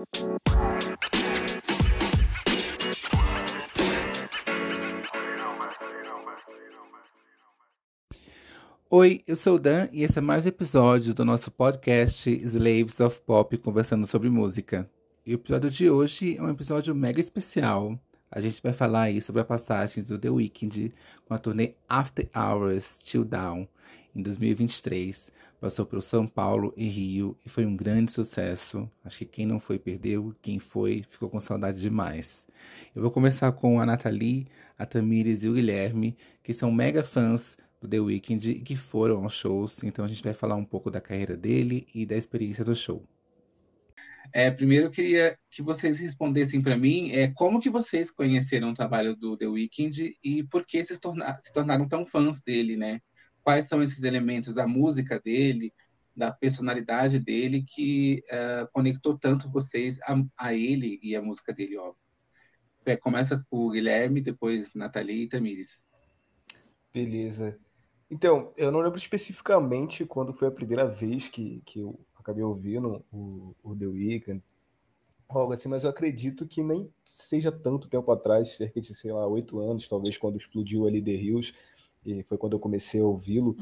Oi, eu sou o Dan e esse é mais um episódio do nosso podcast Slaves of Pop conversando sobre música. E o episódio de hoje é um episódio mega especial. A gente vai falar aí sobre a passagem do The Weeknd com a turnê After Hours Till Down em 2023. Passou pelo São Paulo e Rio e foi um grande sucesso. Acho que quem não foi perdeu, quem foi ficou com saudade demais. Eu vou começar com a Nathalie, a Tamires e o Guilherme, que são mega fãs do The Weeknd que foram aos shows. Então a gente vai falar um pouco da carreira dele e da experiência do show. É, primeiro eu queria que vocês respondessem para mim é, como que vocês conheceram o trabalho do The Weeknd e por que torna se tornaram tão fãs dele, né? Quais são esses elementos da música dele, da personalidade dele que uh, conectou tanto vocês a, a, ele e a música dele. É, começa com o Guilherme, depois Nathalie e Tamires. Beleza. Então, eu não lembro especificamente quando foi a primeira vez que, que eu acabei ouvindo o, o The Weeknd, algo assim, mas eu acredito que nem seja tanto tempo atrás, cerca de, sei lá, oito anos, talvez, quando explodiu ali The Hills, e foi quando eu comecei a ouvi-lo,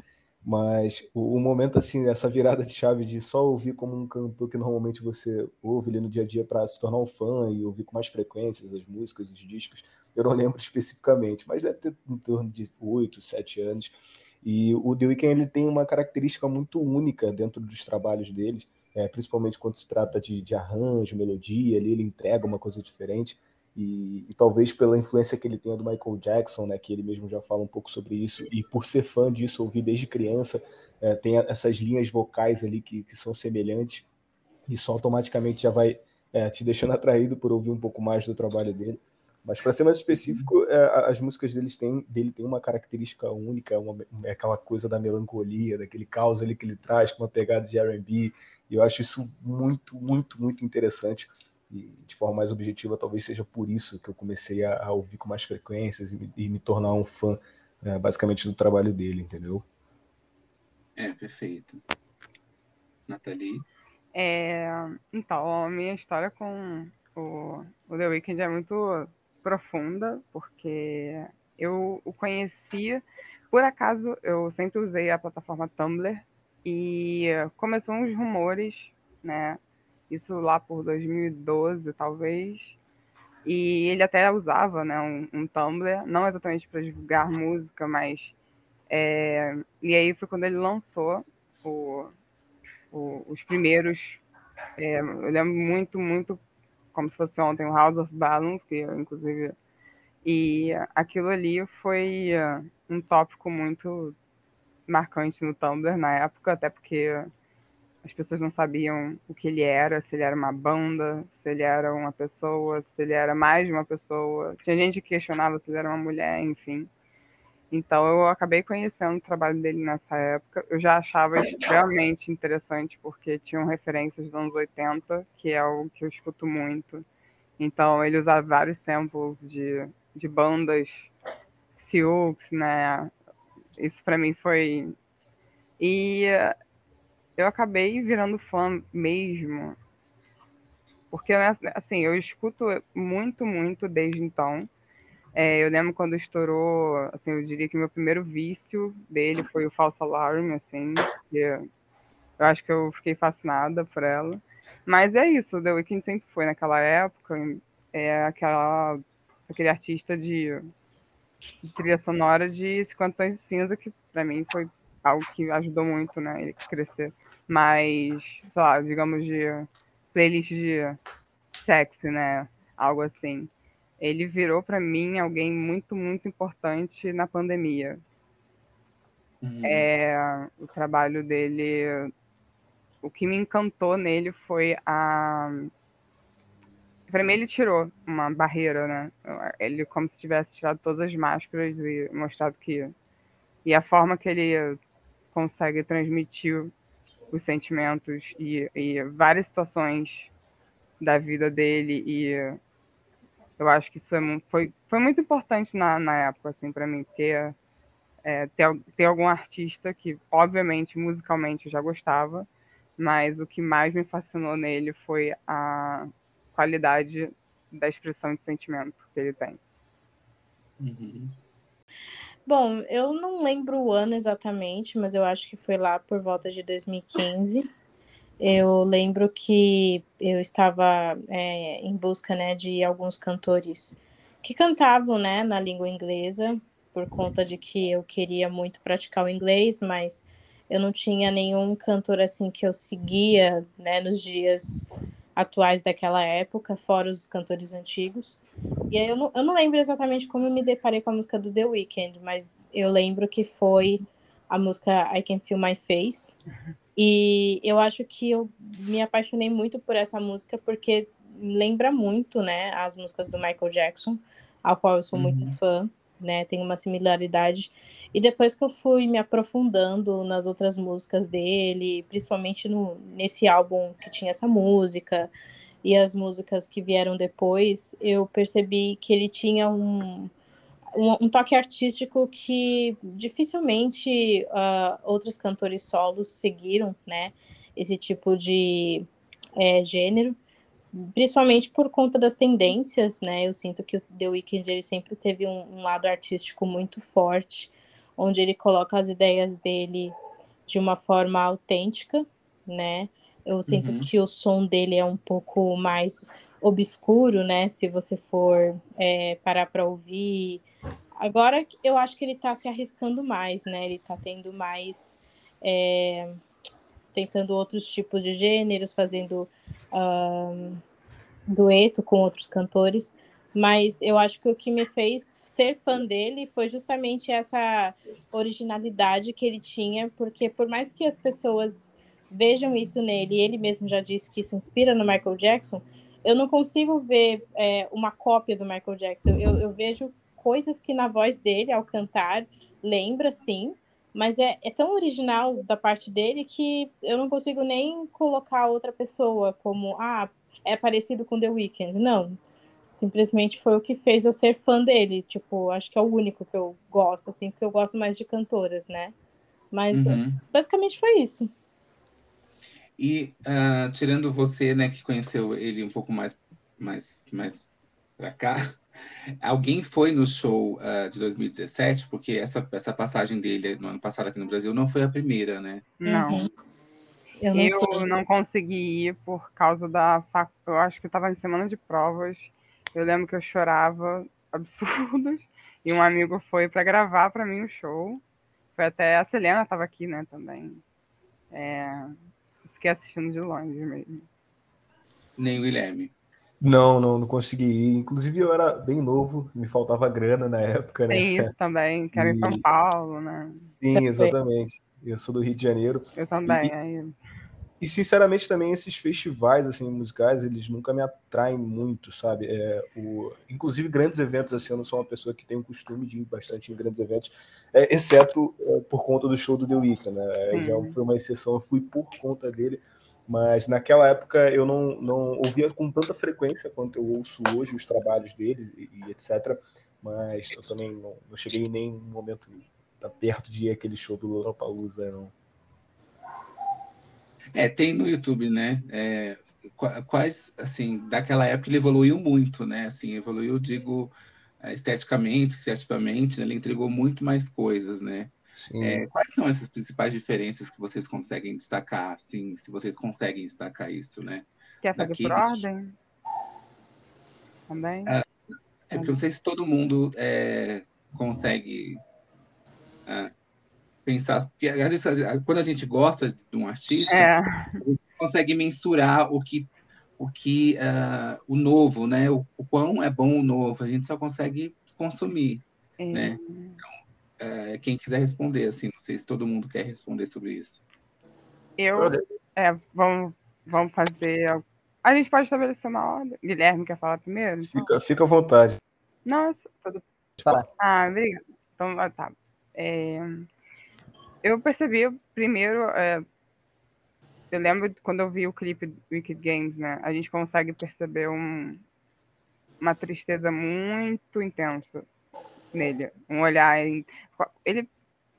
mas o, o, momento, assim, essa virada de chave de só ouvir como um cantor que normalmente você ouve ali no dia a dia para se tornar um fã e ouvir com mais frequências as músicas, os discos, eu não lembro especificamente, mas deve ter em torno de oito, sete anos, e o The Weeknd ele tem uma característica muito única dentro dos trabalhos deles, é, principalmente quando se trata de, de, arranjo, melodia, ali ele entrega uma coisa diferente. E, e, talvez pela influência que ele tem do Michael Jackson, né, que ele mesmo já fala um pouco sobre isso, e por ser fã disso, ouvir desde criança, é, tem essas linhas vocais ali que, que são semelhantes, isso automaticamente já vai é, te deixando atraído por ouvir um pouco mais do trabalho dele. Mas para ser mais específico, é, as músicas deles têm, dele tem uma característica única, uma, é aquela coisa da melancolia, daquele caos ali que ele traz, com uma pegada de R&B. E eu acho isso muito, muito, muito interessante. E de forma mais objetiva, talvez seja por isso que eu comecei a, a ouvir com mais frequências e me, e me tornar um fã, é, basicamente, do trabalho dele, entendeu? É, perfeito. Nathalie? É, então, a minha história com o, o The Weeknd é muito profunda, porque eu o conheci, por acaso, eu sempre usei a plataforma Tumblr e começou uns rumores, né? Isso lá por 2012, talvez. E ele até usava, né, um, um Tumblr, não exatamente para divulgar música, mas é... e aí foi quando ele lançou o, o, os primeiros. É, eu lembro muito, muito como se fosse ontem, o House of Balance, que eu, inclusive. E aquilo ali foi uh, um tópico muito marcante no Tumblr na época, até porque as pessoas não sabiam o que ele era, se ele era uma banda, se ele era uma pessoa, se ele era mais de uma pessoa. Tinha gente que questionava se ele era uma mulher, enfim. Então eu acabei conhecendo o trabalho dele nessa época. Eu já achava extremamente interessante porque tinham referências dos anos 80, que é o que eu escuto muito. Então ele usava vários samples de, de bandas Sioux, né? Isso para mim foi e eu acabei virando fã mesmo. Porque assim, eu escuto muito, muito desde então. É, eu lembro quando estourou, assim, eu diria que meu primeiro vício dele foi o falso alarme, assim, eu acho que eu fiquei fascinada por ela. Mas é isso, The Weeknd sempre foi naquela época, é aquela, aquele artista de, de trilha sonora de 50 tons de cinza, que para mim foi algo que ajudou muito, né, ele crescer. Mas, sei lá, digamos de playlist de sexy, né, algo assim ele virou para mim alguém muito, muito importante na pandemia. Uhum. É, o trabalho dele, o que me encantou nele foi a. Para mim, ele tirou uma barreira, né? Ele, como se tivesse tirado todas as máscaras e mostrado que. E a forma que ele consegue transmitir os sentimentos e, e várias situações da vida dele e eu acho que isso é, foi, foi muito importante na, na época, assim, para mim, ter, é, ter, ter algum artista que, obviamente, musicalmente eu já gostava, mas o que mais me fascinou nele foi a, qualidade da expressão de sentimento que ele tem. Uhum. Bom, eu não lembro o ano exatamente, mas eu acho que foi lá por volta de 2015. Eu lembro que eu estava é, em busca né, de alguns cantores que cantavam né, na língua inglesa, por conta de que eu queria muito praticar o inglês, mas eu não tinha nenhum cantor assim que eu seguia né, nos dias atuais daquela época, fora os cantores antigos. E aí eu não, eu não lembro exatamente como eu me deparei com a música do The Weeknd, mas eu lembro que foi a música I Can Feel My Face. E eu acho que eu me apaixonei muito por essa música porque lembra muito, né, as músicas do Michael Jackson, ao qual eu sou uhum. muito fã, né, tem uma similaridade. E depois que eu fui me aprofundando nas outras músicas dele, principalmente no, nesse álbum que tinha essa música e as músicas que vieram depois, eu percebi que ele tinha um, um, um toque artístico que dificilmente uh, outros cantores solos seguiram, né? Esse tipo de é, gênero, principalmente por conta das tendências, né? Eu sinto que o The Weeknd ele sempre teve um, um lado artístico muito forte onde ele coloca as ideias dele de uma forma autêntica, né? Eu sinto uhum. que o som dele é um pouco mais obscuro, né? Se você for é, parar para ouvir. Agora eu acho que ele está se arriscando mais, né? Ele está tendo mais. É, tentando outros tipos de gêneros, fazendo um, dueto com outros cantores mas eu acho que o que me fez ser fã dele foi justamente essa originalidade que ele tinha, porque por mais que as pessoas vejam isso nele, ele mesmo já disse que se inspira no Michael Jackson, eu não consigo ver é, uma cópia do Michael Jackson. Eu, eu, vejo coisas que na voz dele, ao cantar, lembra sim, mas é, é tão original da parte dele que eu não consigo nem colocar outra pessoa como, ah, é parecido com The Weeknd. Não, simplesmente foi o que fez eu ser fã dele. Tipo, acho que é o único que eu gosto, assim, porque eu gosto mais de cantoras, né? Mas uhum. basicamente foi isso. E uh, tirando você, né, que conheceu ele um pouco mais, mais, mais pra cá, alguém foi no show uh, de 2017? Porque essa, essa passagem dele no ano passado aqui no Brasil não foi a primeira, né? Não. Uhum. Eu, não, eu não, consegui ir por causa da. Eu acho que estava em semana de provas eu lembro que eu chorava absurdos. E um amigo foi para gravar para mim o show. Foi até a Selena estava aqui, né, também. É... Fiquei assistindo de longe mesmo. Nem o Guilherme. Não, não, não consegui ir. Inclusive, eu era bem novo, me faltava grana na época, né? Tem isso também, que era e... em São Paulo, né? Sim, exatamente. Eu sou do Rio de Janeiro. Eu também, e... aí e sinceramente também esses festivais assim musicais eles nunca me atraem muito sabe é, o, inclusive grandes eventos assim eu não sou uma pessoa que tem o costume de ir bastante em grandes eventos é, exceto é, por conta do show do The Weeknd né hum. já foi uma exceção eu fui por conta dele mas naquela época eu não, não ouvia com tanta frequência quanto eu ouço hoje os trabalhos deles e, e etc mas eu também não, não cheguei em nenhum momento perto de aquele show do Lollapalooza não é, tem no YouTube, né? É, quais, assim, daquela época ele evoluiu muito, né? Assim, evoluiu, digo, é, esteticamente, criativamente, né? ele entregou muito mais coisas, né? É, quais são essas principais diferenças que vocês conseguem destacar, assim, se vocês conseguem destacar isso, né? Quer fazer Daquele... por ordem? Também? É, é porque eu não sei se todo mundo é, consegue é, pensar, porque às vezes quando a gente gosta de um artista, é. a gente consegue mensurar o que o que uh, o novo, né? O, o, quão é bom o novo, a gente só consegue consumir, é. né? Então, uh, quem quiser responder, assim, não sei se todo mundo quer responder sobre isso. Eu, é, vamos, vamos fazer. A gente pode estabelecer uma ordem. Guilherme quer falar primeiro? Então? Fica, fica à vontade. Nossa, tudo. Ah, obrigada. Então, tá. É, eu percebi primeiro. É, eu lembro quando eu vi o clipe do Wicked Games, né? A gente consegue perceber um, uma tristeza muito intensa nele. Um olhar. Em, ele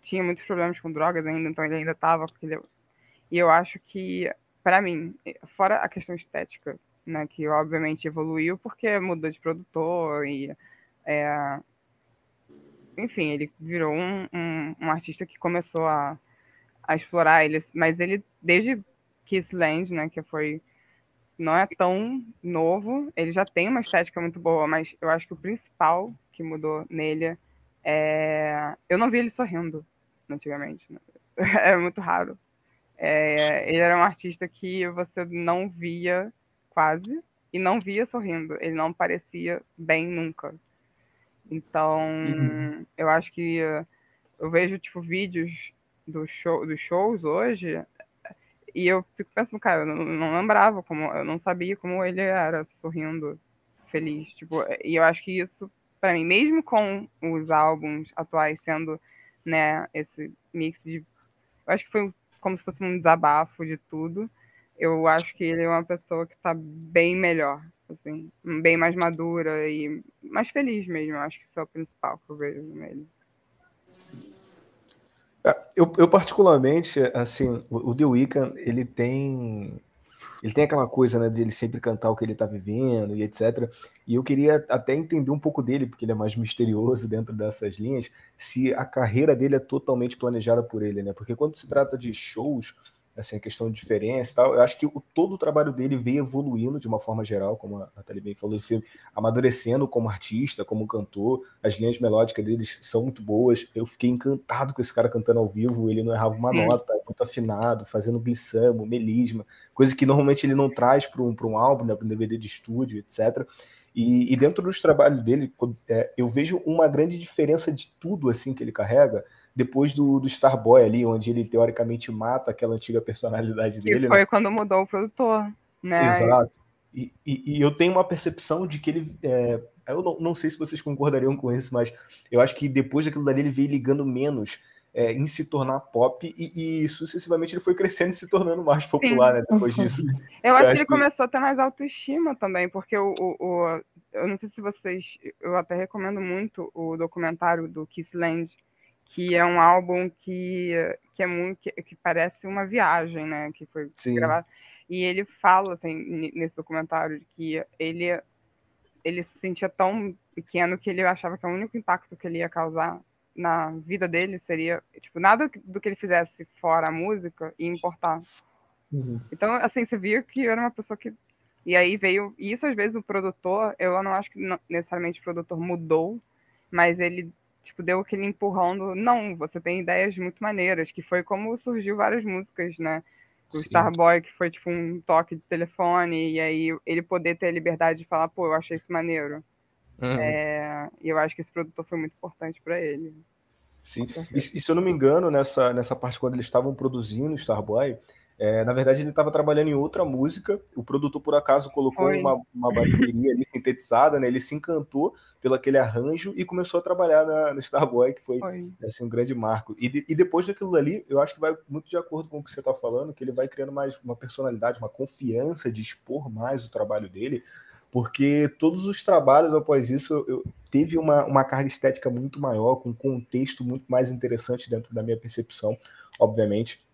tinha muitos problemas com drogas ainda, então ele ainda estava. E eu acho que, para mim, fora a questão estética, né? Que obviamente evoluiu porque mudou de produtor e é, enfim, ele virou um, um, um, artista que começou a, a explorar ele, mas ele desde Kissland, né, que foi não é tão novo, ele já tem uma estética muito boa, mas eu acho que o principal que mudou nele é eu não vi ele sorrindo antigamente, né? é muito raro. É, ele era um artista que você não via quase e não via sorrindo, ele não parecia bem nunca. Então, uhum. eu acho que eu vejo, tipo, vídeos do show, dos shows hoje e eu fico pensando, cara, eu não, não lembrava como, eu não sabia como ele era sorrindo, feliz, tipo, e eu acho que isso, para mim, mesmo com os álbuns atuais sendo, né, esse mix de, eu acho que foi como se fosse um desabafo de tudo, eu acho que ele é uma pessoa que está bem melhor, assim, bem mais madura e mais feliz mesmo. Eu acho que isso é o principal que eu vejo nele. É, eu, eu, particularmente, assim, o, The Weeknd, ele tem ele tem aquela coisa, né, de ele sempre cantar o que ele tá vivendo e etc. E eu queria até entender um pouco dele, porque ele é mais misterioso dentro dessas linhas, se a carreira dele é totalmente planejada por ele, né? Porque quando se trata de shows, assim, a questão de diferença e tal. Eu acho que o, todo o trabalho dele veio evoluindo de uma forma geral, como a Nathalie bem falou, ele amadurecendo como artista, como cantor. As linhas melódicas dele são muito boas. Eu fiquei encantado com esse cara cantando ao vivo. Ele não errava uma hum. nota, muito afinado, fazendo glissamo, melisma, coisa que normalmente ele não traz para um, um álbum, né, para um DVD de estúdio, etc. E, e, dentro dos trabalhos dele, é, eu vejo uma grande diferença de tudo assim que ele carrega depois do, do Starboy ali, onde ele teoricamente mata aquela antiga personalidade dele. E foi né? quando mudou o produtor, né? Exato. E, e, e eu tenho uma percepção de que ele. É, eu não, não, sei se vocês concordariam com isso, mas eu acho que depois daquilo dali ele veio ligando menos é, em se tornar pop e, e, sucessivamente ele foi crescendo e se tornando mais popular né, depois disso. Eu, eu acho, que ele que... começou a ter mais autoestima também, porque o, o, o, eu não sei se vocês. Eu até recomendo muito o documentário do Kissland que é um álbum que, que é muito que, que parece uma viagem, né? Que foi Sim. gravado. E ele fala assim, nesse documentário que ele ele se sentia tão pequeno que ele achava que o único impacto que ele ia causar na vida dele seria tipo nada do que ele fizesse fora a música ia importar. Uhum. Então assim você via que era uma pessoa que e aí veio e isso às vezes o produtor eu não acho que necessariamente o produtor mudou, mas ele tipo, deu aquele empurrão do, não, você tem ideias muito maneiras, que foi como surgiu várias músicas, né? O Sim. Starboy, que foi tipo um toque de telefone, e aí ele poder ter a liberdade de falar, pô, eu achei isso maneiro. Uhum. É, e eu acho que esse produtor foi muito importante para ele. Sim, e, e, se eu não me engano, nessa, nessa parte quando eles estavam produzindo o Starboy, é, na verdade, ele estava trabalhando em outra música. O produtor, por acaso, colocou uma, uma bateria ali sintetizada, né? Ele se encantou pelo aquele arranjo e começou a trabalhar na, no Starboy, que foi. Assim, um grande marco. E, de, e depois daquilo ali, eu acho que vai muito de acordo com o que você está falando, que ele vai criando mais uma personalidade, uma confiança de expor mais o trabalho dele, porque todos os trabalhos após isso eu, teve uma, uma carga estética muito maior, com um contexto muito mais interessante dentro da minha percepção, obviamente.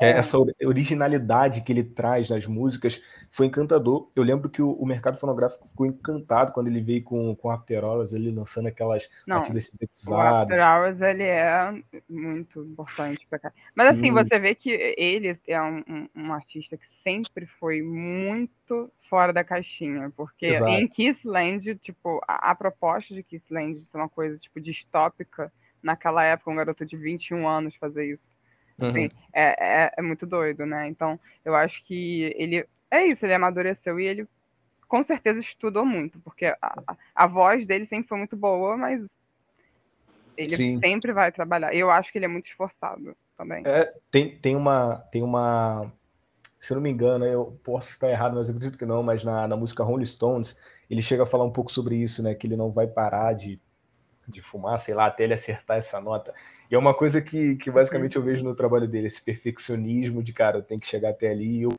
É, essa originalidade que ele traz nas músicas foi encantador. Eu lembro que o, o mercado fonográfico ficou encantado quando ele veio com, com After Hours, ele lançando aquelas Não, batidas sintetizadas. O After Hours ele é muito importante pra cá. Mas assim, Sim. assim, você vê que ele é um, um, um, artista que sempre foi muito fora da caixinha, porque Exato. em Kissland, tipo, a, a proposta de Kissland ser uma coisa tipo distópica naquela época, um garoto de 21 anos fazer isso Assim, uhum. é, é, é, muito doido, né? Então, eu acho que ele. É isso, ele amadureceu e ele com certeza estudou muito, porque a, a voz dele sempre foi muito boa, mas ele Sim. sempre vai trabalhar. Eu acho que ele é muito esforçado também. É, tem, tem uma. Tem uma. Se eu não me engano, eu posso estar errado, mas eu acredito que não, mas na, na música Rolling Stones, ele chega a falar um pouco sobre isso, né? Que ele não vai parar de, de fumar, sei lá, até ele acertar essa nota. É uma coisa que, que basicamente eu vejo no trabalho dele, esse perfeccionismo de, cara, eu tenho que chegar até ali. Eu,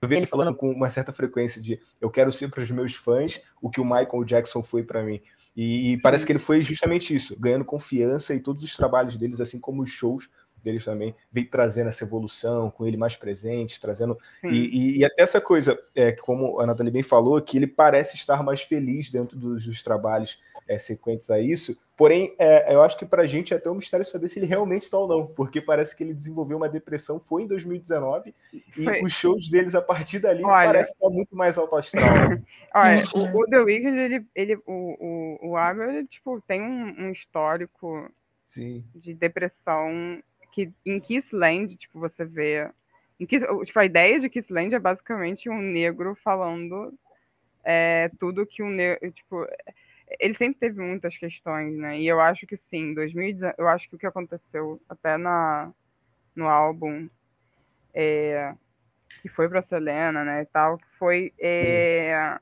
eu vejo ele falando com uma certa frequência de eu quero ser para os meus fãs o que o Michael Jackson foi para mim. E, e parece que ele foi justamente isso, ganhando confiança e todos os trabalhos deles, assim como os shows, deles também veio trazendo essa evolução, com ele mais presente, trazendo. E, e, e, até essa coisa, é, como a Nathalie bem falou, que ele parece estar mais feliz dentro dos, dos trabalhos é, sequentes a isso. Porém, é, eu acho que para a gente é até um mistério saber se ele realmente está ou não, porque parece que ele desenvolveu uma depressão, foi em 2019, e foi. os shows deles a partir dali Olha, parece estar muito mais alto astral. Olha, o, o, The Weeknd, ele, ele, o, o, o Abel, ele, tipo, tem um, um histórico Sim. de depressão que em Kissland, tipo, você vê. Kiss, tipo, a ideia de Kissland é basicamente um negro falando é, tudo que um negro. Tipo, ele sempre teve muitas questões, né? E eu acho que sim, 2019, eu acho que o que aconteceu até na, no álbum é, que foi para Selena, né, e tal, foi é,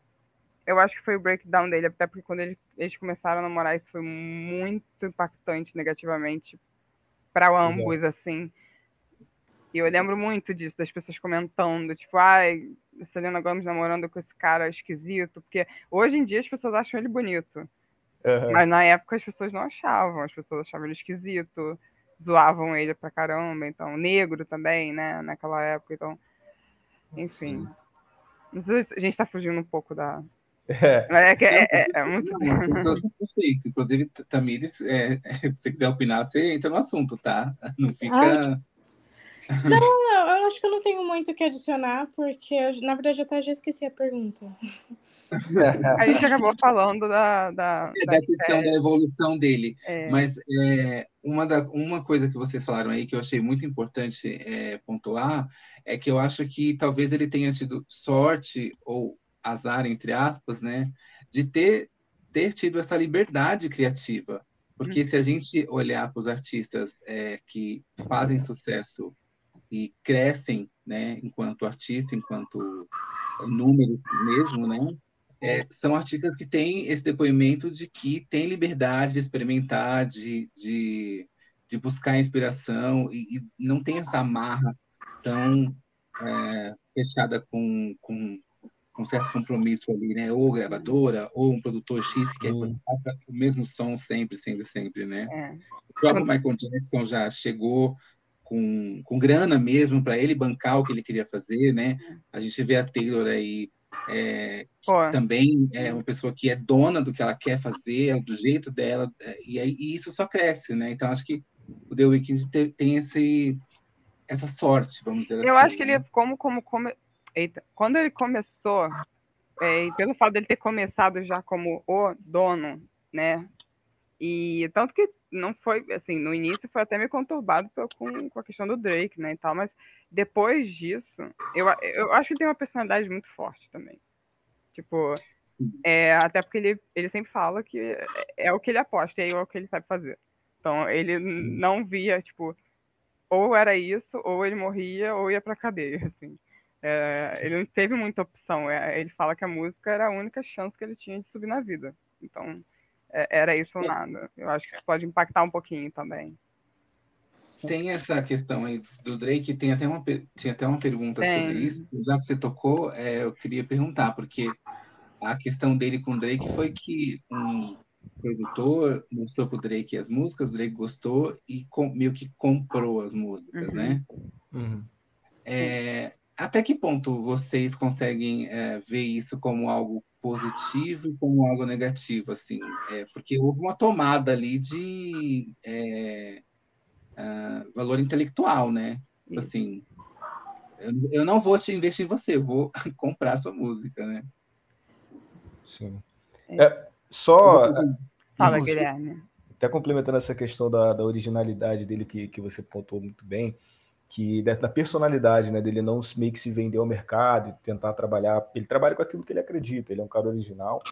eu acho que foi o breakdown dele, até porque quando ele, eles começaram a namorar, isso foi muito impactante negativamente para ambos, Exato. assim. E eu lembro muito disso, das pessoas comentando, tipo, ai, Selena Gomes namorando com esse cara esquisito, porque hoje em dia as pessoas acham ele bonito. Uhum. Mas na época as pessoas não achavam, as pessoas achavam ele esquisito, zoavam ele pra caramba, então, negro também, né, naquela época, então, enfim. A gente tá fugindo um pouco da, é. É, é, é, é muito. Perfeito. Inclusive, Tamires, é, se você quiser opinar, você entra no assunto, tá? Não fica. Ai, não, eu acho que eu não tenho muito o que adicionar, porque eu, na verdade eu até já esqueci a pergunta. A gente acabou falando da, da, é, da, da questão da evolução dele. É. Mas é, uma, da, uma coisa que vocês falaram aí que eu achei muito importante é, pontuar é que eu acho que talvez ele tenha tido sorte ou azar, entre aspas, né, de ter, ter tido essa liberdade criativa. Porque se a gente olhar para os artistas é, que fazem sucesso e crescem, né, enquanto artista, enquanto números mesmo, né, é, são artistas que têm esse depoimento de que tem liberdade de experimentar, de, de, de buscar inspiração e, e, não tem essa amarra tão é, fechada com, com um certo compromisso ali, né? Ou gravadora, ou um produtor X que hum. passa o mesmo som sempre, sempre, sempre, né? É. O próprio Michael Jackson já chegou com, com grana mesmo para ele bancar o que ele queria fazer, né? A gente vê a Taylor aí é, também é uma pessoa que é dona do que ela quer fazer, é do jeito dela, é, e, aí, e isso só cresce, né? Então acho que o The Weeknd tem, tem esse essa sorte, vamos dizer Eu assim. Eu acho que ele, né? como, como, como Eita. Quando ele começou, é, e pelo fato dele ter começado já como o dono, né? E tanto que não foi, assim, no início foi até meio conturbado com, com a questão do Drake, né, e tal, mas depois disso, eu, eu acho que ele tem uma personalidade muito forte também. Tipo, é, até porque ele, ele sempre fala que é, é o que ele aposta, e é o que ele sabe fazer. Então, ele não via, tipo, ou era isso, ou ele morria, ou ia pra cadeia, assim. É, ele não teve muita opção. É, ele fala que a música era a única chance que ele tinha de subir na vida. Então, é, era isso ou nada. Eu acho que isso pode impactar um pouquinho também. Tem essa questão aí do Drake, tem até uma, tinha até uma pergunta tem. sobre isso. Já que você tocou, é, eu queria perguntar, porque a questão dele com o Drake foi que um produtor mostrou pro Drake as músicas, o Drake gostou e com, meio que comprou as músicas, uhum. né? Uhum. É, até que ponto vocês conseguem é, ver isso como algo positivo e como algo negativo, assim? É, porque houve uma tomada ali de é, uh, valor intelectual, né? Tipo assim, eu, eu, não vou te investir em você, eu vou comprar sua música, né? Sim. É, só... Fala, Guilherme. Até complementando essa questão da, da originalidade dele, que, que você pontuou muito bem, que da, personalidade, né, dele não meio que se vender ao mercado tentar trabalhar, ele trabalha com aquilo que ele acredita, ele é um cara original,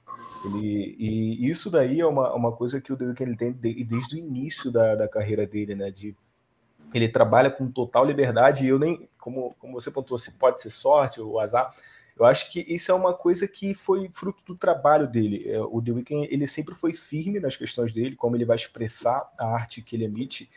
ele, e isso daí é uma, uma coisa que o The Weeknd tem de, desde o início da, da carreira dele, né, de ele trabalha com total liberdade e eu nem, como, como você pontuou, se pode ser sorte ou azar, eu acho que isso é uma coisa que foi fruto do trabalho dele. É, o The Weeknd, ele sempre foi firme nas questões dele, como ele vai expressar a arte que ele emite,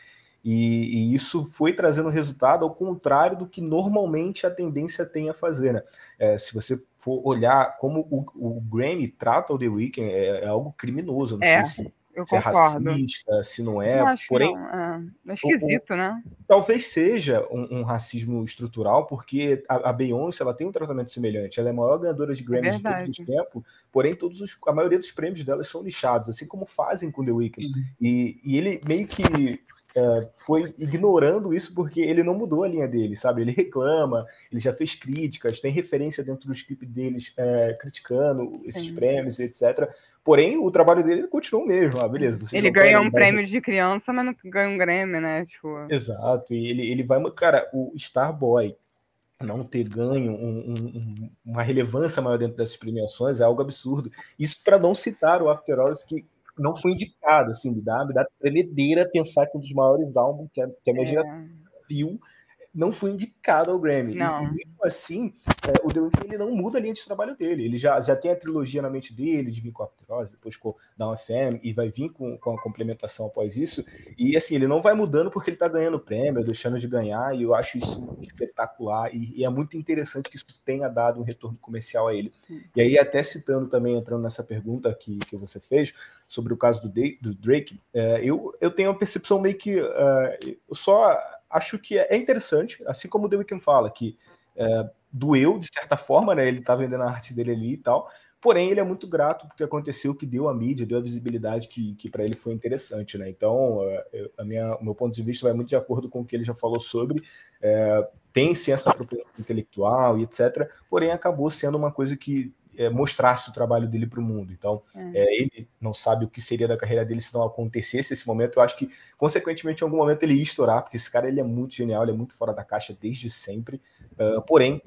e, e, isso foi trazendo resultado ao contrário do que normalmente a tendência tem a fazer. Né? É, se você for olhar como o, o Grammy trata o The Weeknd, é, é algo criminoso. Não é, sei se eu se é racista, se não é. Não Porém, não, é. É esquisito, né? talvez seja um, um racismo estrutural, porque a, a Beyoncé ela tem um tratamento semelhante. Ela é a maior ganhadora de Grammys de todos os tempos, porém todos os, a maioria dos prêmios dela são lixados, assim como fazem com The Weeknd. Uhum. E, e ele meio que é, foi ignorando isso porque ele não mudou a linha dele, sabe? Ele reclama, ele já fez críticas, tem referência dentro dos clipes deles é, criticando esses Sim. prêmios, etc. Porém, o trabalho dele continua o mesmo. Ah, beleza, Ele ganhou um prêmio de criança, mas não ganhou um Grammy, né? Tipo, Exato, e ele, ele vai. Cara, o Starboy não ter ganho um- um- uma relevância maior dentro dessas premiações é algo absurdo. Isso para não citar o After Hours, que não foi indicado, assim, me dá, me dá tremedeira pensar que um dos maiores álbuns que a, que a minha geração é, viu não foi indicado ao Grammy. E- Não. E, mesmo assim, é, o The Weeknd ele não muda a linha de trabalho dele. Ele já, já tem a trilogia na mente dele, de vir com After Hours, depois com Down FM, e vai vir com, com a complementação após isso. E assim, ele não vai mudando porque ele tá ganhando prêmio, deixando de ganhar, e eu acho isso espetacular. E, e é muito interessante que isso tenha dado um retorno comercial a ele. E aí, até citando também, entrando nessa pergunta que, que você fez sobre o caso do, do Drake, é, eu, eu tenho uma percepção meio que. é, só acho que é interessante, assim como o The Weeknd fala, que é, doeu de certa forma, né? Ele tá vendendo a arte dele ali e tal. Porém, ele é muito grato porque aconteceu que deu a mídia, deu a visibilidade que, que para ele foi interessante, né? Então, é, eu- a minha, o meu ponto de vista vai muito de acordo com o que ele já falou sobre. é, tem sim essa propriedade intelectual e etc. Porém, acabou sendo uma coisa que é, mostrasse o trabalho dele para o mundo. Então, é, ele não sabe o que seria da carreira dele se não acontecesse esse momento. Eu acho que, consequentemente, em algum momento ele ia estourar, porque esse cara ele é muito genial, ele é muito fora da caixa desde sempre. Uh, porém,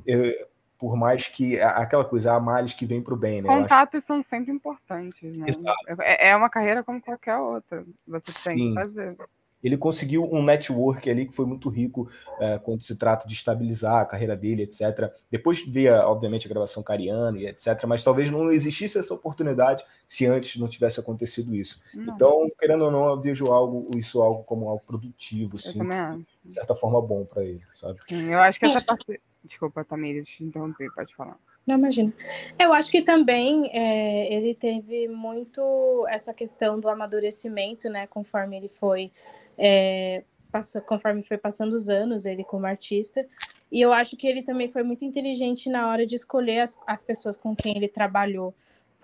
por mais que aquela coisa, há males que vem para o bem, né? Eu acho contatos são sempre importantes, né? Exato. É, é uma carreira como qualquer outra. Você tem Sim. que fazer. Ele conseguiu um network ali que foi muito rico eh, quando se trata de estabilizar a carreira dele, etc. Depois veio, obviamente, a gravação cariana e etc. Mas talvez não existisse essa oportunidade se antes não tivesse acontecido isso. Não, Então, querendo ou não, eu vejo algo, isso algo como algo produtivo, sim, de certa forma bom para ele, sabe? Sim, eu acho que essa parte. Desculpa, Tamires, te interromper, pode falar. Não, imagina. Eu acho que também é, ele teve muito essa questão do amadurecimento, né? Conforme ele foi, é, passa, conforme foi passando os anos, ele como artista. E eu acho que ele também foi muito inteligente na hora de escolher as, as pessoas com quem ele trabalhou.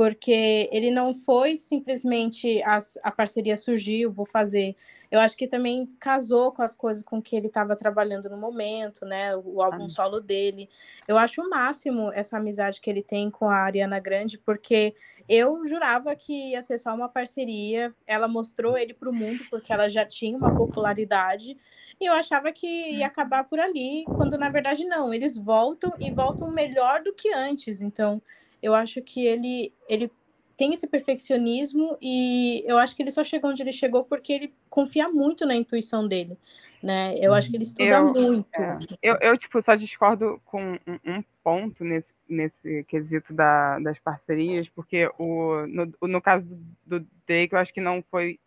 Porque ele não foi simplesmente as, a parceria surgiu, vou fazer. Eu acho que também casou com as coisas com que ele estava trabalhando no momento, né? O álbum Ah. solo dele. Eu acho o máximo essa amizade que ele tem com a Ariana Grande, porque eu jurava que ia ser só uma parceria. Ela mostrou ele para o mundo, porque ela já tinha uma popularidade. E eu achava que ia acabar por ali, quando na verdade não. Eles voltam e voltam melhor do que antes. Então, eu acho que ele, ele tem esse perfeccionismo e eu acho que ele só chegou onde ele chegou porque ele confia muito na intuição dele. Né? Eu acho que ele estuda Eu- muito. É. Eu, eu, tipo, só discordo com um, um ponto nesse, nesse quesito da, das parcerias, porque o, no, no caso do, do Drake, eu acho que não foi.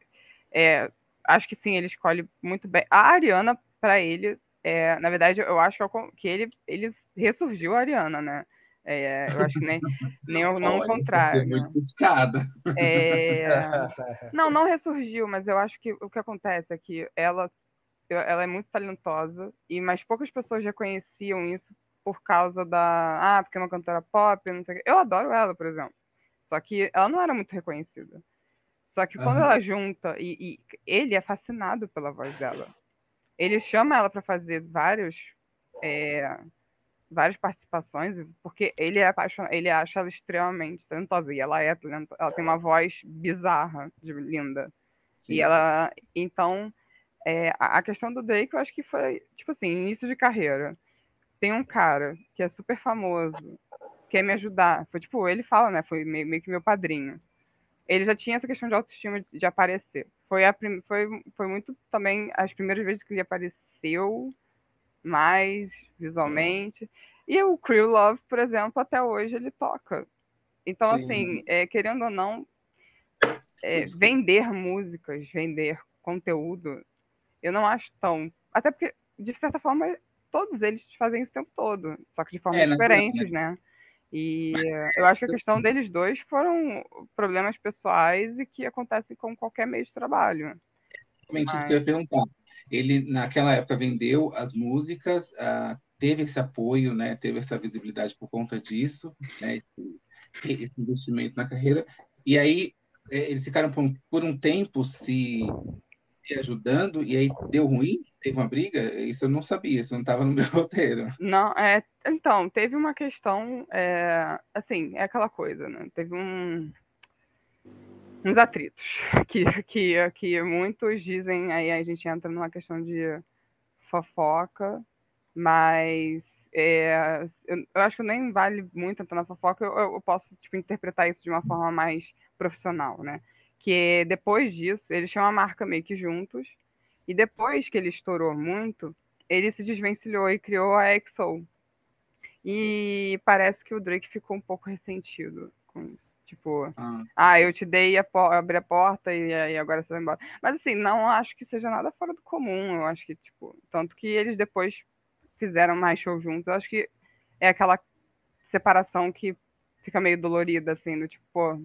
é, acho que sim, ele escolhe muito bem. A Ariana, para ele, é, na verdade, eu acho que, é que ele, ele ressurgiu a Ariana, né? É, eu acho que nem, nem o- não o Olha, contrário. foi muito criticada. É, não, não ressurgiu, mas eu acho que o que acontece é que ela, ela é muito talentosa, e mas poucas pessoas reconheciam isso por causa da. Ah, porque é uma cantora pop, não sei o quê. Eu adoro ela, por exemplo. Só que ela não era muito reconhecida. Só que quando Aham. ela junta, e, e ele é fascinado pela voz dela. Ele chama ela para fazer vários. é, várias participações, porque ele é apaixonado, ele acha ela extremamente talentosa, e ela é talentosa, ela tem uma voz bizarra, de linda. Sim. E ela, então, é, a a questão do Drake, eu acho que foi, tipo assim, início de carreira. Tem um cara que é super famoso, quer me ajudar. Foi tipo, ele fala, né? Foi meio, meio que meu padrinho. Ele já tinha essa questão de autoestima de, de aparecer. Foi, a, prim- foi, foi muito também as primeiras vezes que ele apareceu mais visualmente. E o Crew Love, por exemplo, até hoje ele toca. Então, Sim. assim, é, querendo ou não, é, vender músicas, vender conteúdo, eu não acho tão. Até porque, de certa forma, todos eles fazem isso o tempo todo, só que de formas É, natural, diferentes, né? E eu acho que a questão deles dois foram problemas pessoais e que acontecem com qualquer meio de trabalho. Exatamente Mas... isso que eu ia perguntar. Ele, naquela época, vendeu as músicas, uh, teve esse apoio, né, teve essa visibilidade por conta disso, né, esse, esse investimento na carreira. E aí, é, eles ficaram por um, por um tempo se ajudando, e aí deu ruim? Teve uma briga? Isso eu não sabia, isso não estava no meu roteiro. Não, é, então, teve uma questão, é, assim, é aquela coisa, né? Teve um, uns atritos que, que, que muitos dizem, aí a gente entra numa questão de fofoca, mas é, eu, eu, acho que nem vale muito entrar na fofoca, eu, eu posso tipo, interpretar isso de uma forma mais profissional, né? Que depois disso, eles tinham uma marca meio que juntos, e depois que ele estourou muito, ele se desvencilhou e criou a EXO. E parece que o Drake ficou um pouco ressentido com isso. Tipo, ah, ah eu te dei a abri a porta e, e agora você vai embora. Mas assim, não acho que seja nada fora do comum. Eu acho que, tipo, tanto que eles depois fizeram mais show juntos. Eu acho que é aquela separação que fica meio dolorida, assim, do tipo, pô,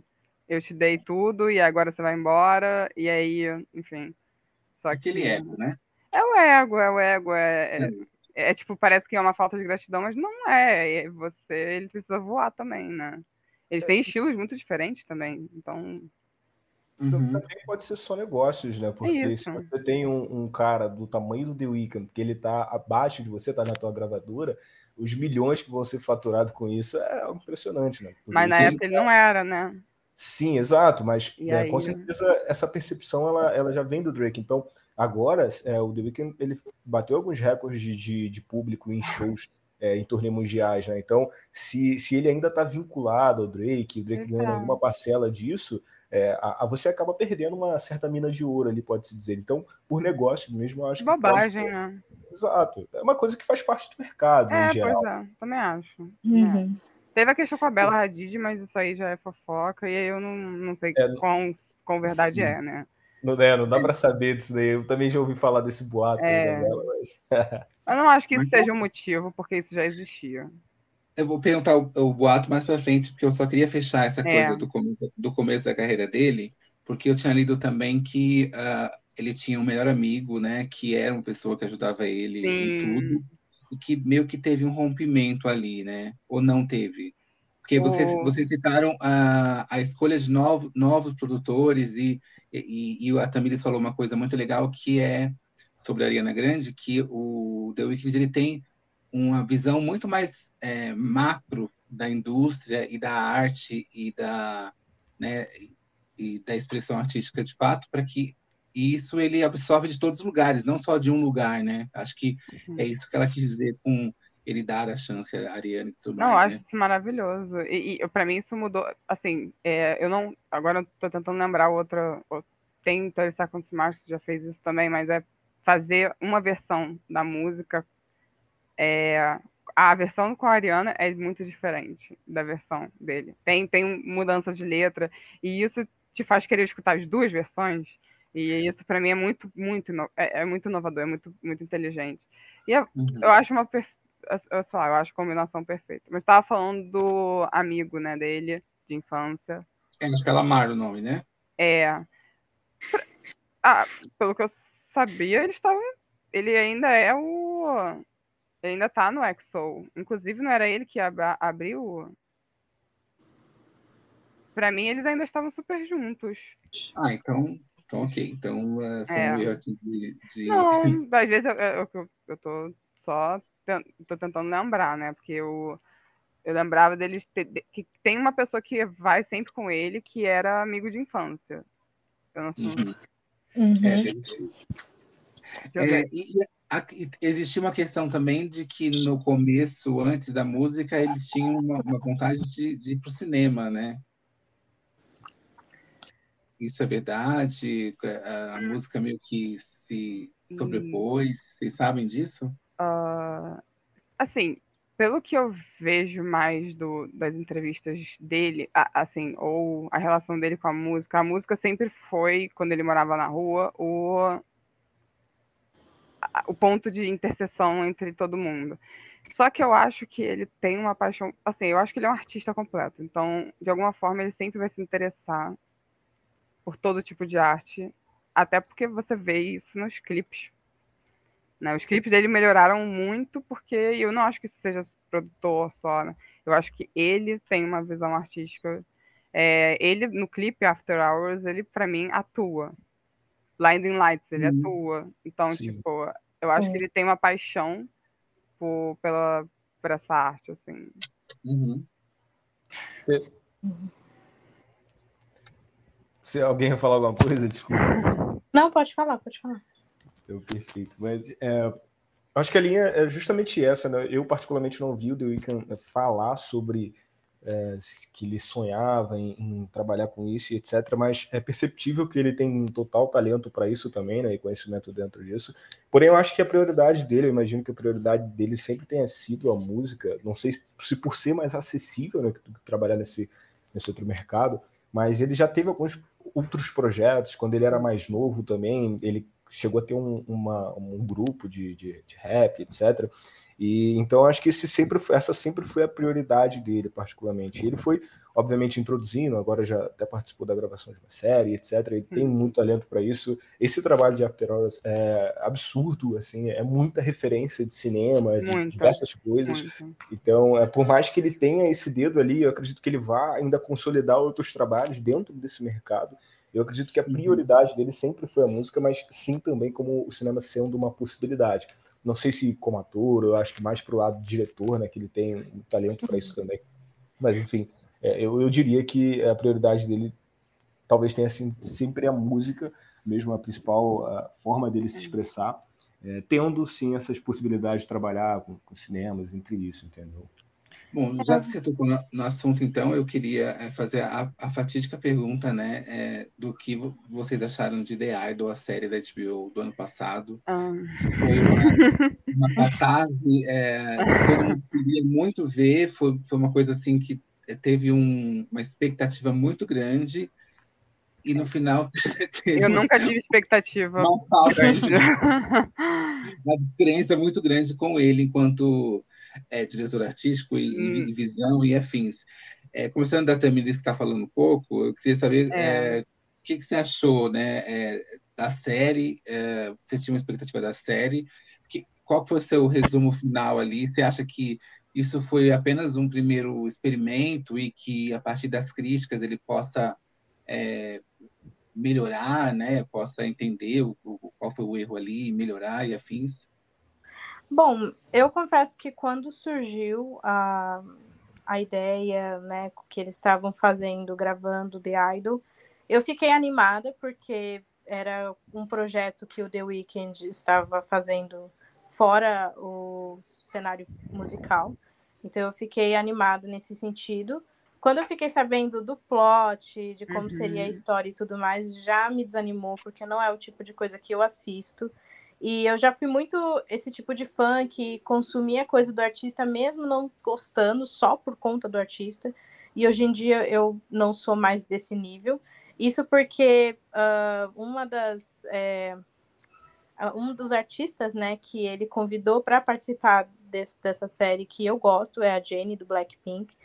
eu te dei tudo e agora você vai embora, e aí, enfim. Só Aquele que... ego, né? É o ego, é o ego, é, é, é, é, tipo, parece que é uma falta de gratidão, mas não é. é você, ele precisa voar também, né? Eles têm estilos muito diferentes também, então. Então, uhum. também pode ser só negócios, né? Porque se você tem um, um, cara do tamanho do The Weeknd, que ele tá abaixo de você, tá na tua gravadora, os milhões que vão ser faturados com isso é impressionante, né? Por mas na época ele não era, né? Sim, exato, mas é, com certeza essa percepção ela, ela já vem do Drake. Então, agora é, o The Weeknd ele bateu alguns recordes de, de, de público em shows é, em turnê mundiais, né? Então, se, se ele ainda está vinculado ao Drake, o Drake ganha alguma parcela disso, é, a, a, você acaba perdendo uma certa mina de ouro ali, pode-se dizer. Então, por negócio mesmo, eu acho Bobagem, que. Bobagem, né? Exato. É uma coisa que faz parte do mercado, é, em geral. Pois é, também acho. Uhum. É. Teve a questão com a Bela Hadid, mas isso aí já é fofoca, e aí eu não, não sei é, quão, quão verdade sim. é, né? Não, é, não dá para saber disso daí. Eu também já ouvi falar desse boato é. dela, mas... eu não acho que isso seja um motivo, porque isso já existia. Eu vou perguntar o, o boato mais para frente, porque eu só queria fechar essa é. coisa do começo, do começo da carreira dele, porque eu tinha lido também que uh, ele tinha um melhor amigo, né, que era uma pessoa que ajudava ele Sim. em tudo, e que meio que teve um rompimento ali, né? Ou não teve? Porque vocês, oh. vocês citaram a, a escolha de novo, novos produtores e, e, e a falou uma coisa muito legal que é sobre a Ariana Grande, que o The Weeknd ele tem uma visão muito mais é, macro da indústria e da arte e da, né, e da expressão artística de fato, para que isso ele absorve de todos os lugares, não só de um lugar, né? Acho que é isso que ela quis dizer com ele dar a chance a Ariane e tudo não, mais. Não, acho né? isso maravilhoso. E, e para mim isso mudou, assim, é, eu não, agora eu tô tentando lembrar outra, tem 30 Seconds to Mars que já fez isso também, mas é fazer uma versão da música é, a versão com a Ariana é muito diferente da versão dele. Tem, tem mudança de letra, e isso te faz querer escutar as duas versões, e isso para mim é muito, muito, é, é, muito inovador, é muito, muito inteligente. E eu, uhum. eu acho uma eu, sei lá, eu acho combinação perfeita. Mas estava falando do amigo, né, dele, de infância. É, acho que é Lamar o nome, né? É. Ah, pelo que eu sabia, ele estava. Ele ainda é o ele ainda tá no EXO. Inclusive, não era ele que ab abriu. Pra mim, eles ainda estavam super juntos. Ah, então. Então, ok. Então, uh, foi é. um erro aqui de. de... Não, às vezes eu, eu, eu tô só. Tô tentando lembrar, né? Porque eu. Eu lembrava deles ter, que tem uma pessoa que vai sempre com ele que era amigo de infância. Eu não sei. Uhum. Uhum. É, é, e, existia uma questão também de que no começo, antes da música, eles tinham uma, uma vontade de, de ir para o cinema, né? Isso é verdade? A, a música meio que se sobrepôs, vocês sabem disso? Uh, assim, pelo que eu vejo mais do, das entrevistas dele, assim, ou a relação dele com a música, a música sempre foi, quando ele morava na rua, o o ponto de interseção entre todo mundo. Só que eu acho que ele tem uma paixão. Assim, eu acho que ele é um artista completo. Então, de alguma forma, ele sempre vai se interessar por todo tipo de arte. Até porque você vê isso nos clipes. Né? Os clipes dele melhoraram muito, porque eu não acho que isso seja produtor só. Né? Eu acho que ele tem uma visão artística. É, ele, no clipe After Hours, ele, para mim, atua. Blinding Lights, ele hum. atua. Então, Sim. tipo, eu acho é. que ele tem uma paixão por, pela, por essa arte, assim. Uhum. Se alguém falar alguma coisa, desculpa. Não, pode falar, pode falar. Então, perfeito. Mas é, acho que a linha é justamente essa, né? Eu, particularmente, não vi o The Weeknd falar sobre é, que ele sonhava em, em, trabalhar com isso, etc. Mas é perceptível que ele tem um total talento para isso também, né? E conhecimento dentro disso. Porém, eu acho que a prioridade dele, eu imagino que a prioridade dele sempre tenha sido a música. Não sei se por ser mais acessível, né? Trabalhar nesse, nesse outro mercado. Mas ele já teve alguns outros projetos. Quando ele era mais novo também, ele chegou a ter um, uma, um grupo de, de, de rap, etc. E então acho que esse sempre, essa sempre foi a prioridade dele, particularmente. Ele foi, obviamente, introduzindo, agora já até participou da gravação de uma série, etc. Ele tem uhum. muito talento para isso. Esse trabalho de After Hours é absurdo, assim, é muita referência de cinema, de diversas coisas. Muito. Então, é, por mais que ele tenha esse dedo ali, eu acredito que ele vá ainda consolidar outros trabalhos dentro desse mercado. Eu acredito que a uhum. prioridade dele sempre foi a música, mas sim também como o cinema sendo uma possibilidade. Não sei se como ator, eu acho que mais para o lado diretor, né, que ele tem um talento para isso também. Mas, enfim, é, eu, eu diria que a prioridade dele talvez tenha assim, sempre a música, mesmo a principal a forma dele se expressar, é, tendo sim essas possibilidades de trabalhar com, com cinemas, entre isso, entendeu? Bom, já que você tocou no, no assunto, então, eu queria é, fazer a, a, fatídica pergunta, né, é, do que vocês acharam de The Idol, a série da HBO do ano passado, ah. que foi uma, uma é, que todo mundo queria muito ver, foi, foi uma coisa assim que teve um, uma expectativa muito grande, e no final eu nunca tive expectativa. uma falta uma descrença muito grande com ele enquanto é, diretor artístico e, hum. e, visão e afins. É, começando da Tamiris que está falando um pouco, eu queria saber é. é. o que, que, você achou né, é, da série, é, você tinha uma expectativa da série, que, qual foi o seu resumo final ali? Você acha que isso foi apenas um primeiro experimento e que a partir das críticas ele possa melhorar, né, possa entender o, o, qual foi o erro ali, melhorar e afins? Bom, eu confesso que quando surgiu a, a ideia, né, que eles estavam fazendo, gravando The Idol, eu fiquei animada porque era um projeto que o The Weeknd estava fazendo fora o cenário musical. Então eu fiquei animada nesse sentido. Quando eu fiquei sabendo do plot, de como uhum. seria a uhum. história e tudo mais, já me desanimou, porque não é o tipo de coisa que eu assisto. E eu já fui muito esse tipo de fã que consumia coisa do artista, mesmo não gostando, só por conta do artista. E hoje em dia eu não sou mais desse nível. Isso porque uh, uma das. É, um dos artistas né, que ele convidou para participar desse, dessa série que eu gosto é a Jenny do Blackpink,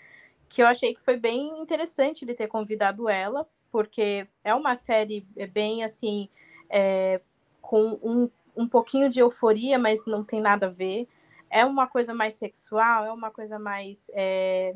que eu achei que foi bem interessante ele ter convidado ela, porque é uma série bem assim, é, com um um pouquinho de euforia, mas não tem nada a ver. É uma coisa mais sexual, é uma coisa mais. É...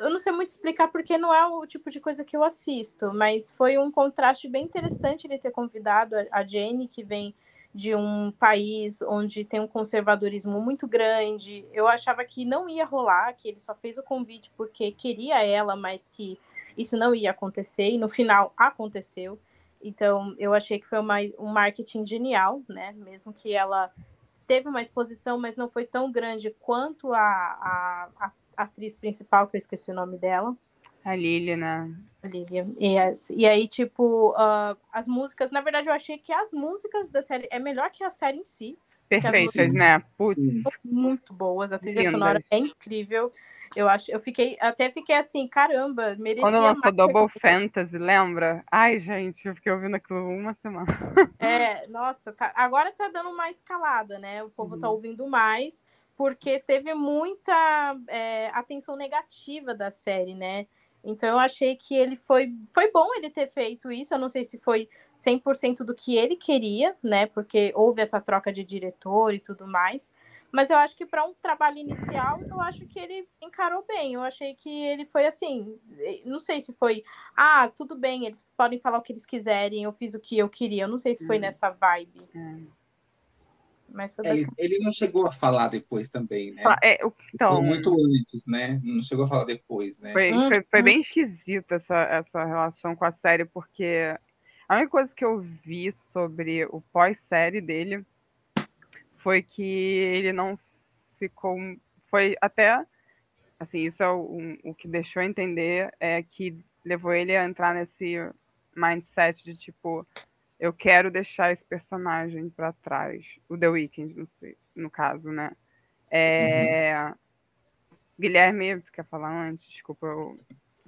Eu não sei muito explicar porque não é o tipo de coisa que eu assisto, mas foi um contraste bem interessante ele ter convidado a Jane, que vem de um país onde tem um conservadorismo muito grande. Eu achava que não ia rolar, que ele só fez o convite porque queria ela, mas que isso não ia acontecer, e no final aconteceu. Então, eu achei que foi uma, um marketing genial, né? Mesmo que ela teve uma exposição, mas não foi tão grande quanto a, a, a atriz principal, que eu esqueci o nome dela. A Lilian, né? A Lilian, yes. E aí, tipo, uh, as músicas... Na verdade, eu achei que as músicas da série... É melhor que a série em si. Perfeitas, né? Putz. Muito boas. A trilha Lindas. sonora é incrível. Eu acho, eu fiquei, até fiquei assim, caramba, merecia Quando lançou Double Fantasy, lembra? Ai, gente, eu fiquei ouvindo aquilo uma semana. É, nossa, tá, agora tá dando uma escalada, né? O povo tá uhum. tá ouvindo mais, porque teve muita é, atenção negativa da série, né? Então eu achei que ele foi foi bom ele ter feito isso. Eu não sei se foi 100% do que ele queria, né? Porque houve essa troca de diretor e tudo mais. Mas eu acho que para um trabalho inicial, eu acho que ele encarou bem. Eu achei que ele foi assim, não sei se foi, ah, tudo bem, eles podem falar o que eles quiserem, eu fiz o que eu queria. Eu não sei se foi hum. nessa vibe. Hum. Mas é, ele não chegou a falar depois também, né? É, então, muito antes, né? Não chegou a falar depois, né? Foi, foi, foi bem esquisita essa, essa relação com a série, porque a única coisa que eu vi sobre o pós-série dele foi que ele não ficou. Foi até. Assim, isso é o, o que deixou entender é que levou ele a entrar nesse mindset de tipo eu quero deixar esse personagem para trás. O The Weeknd, no, no caso, né? É... Uhum. Guilherme, quer falar antes? Desculpa, eu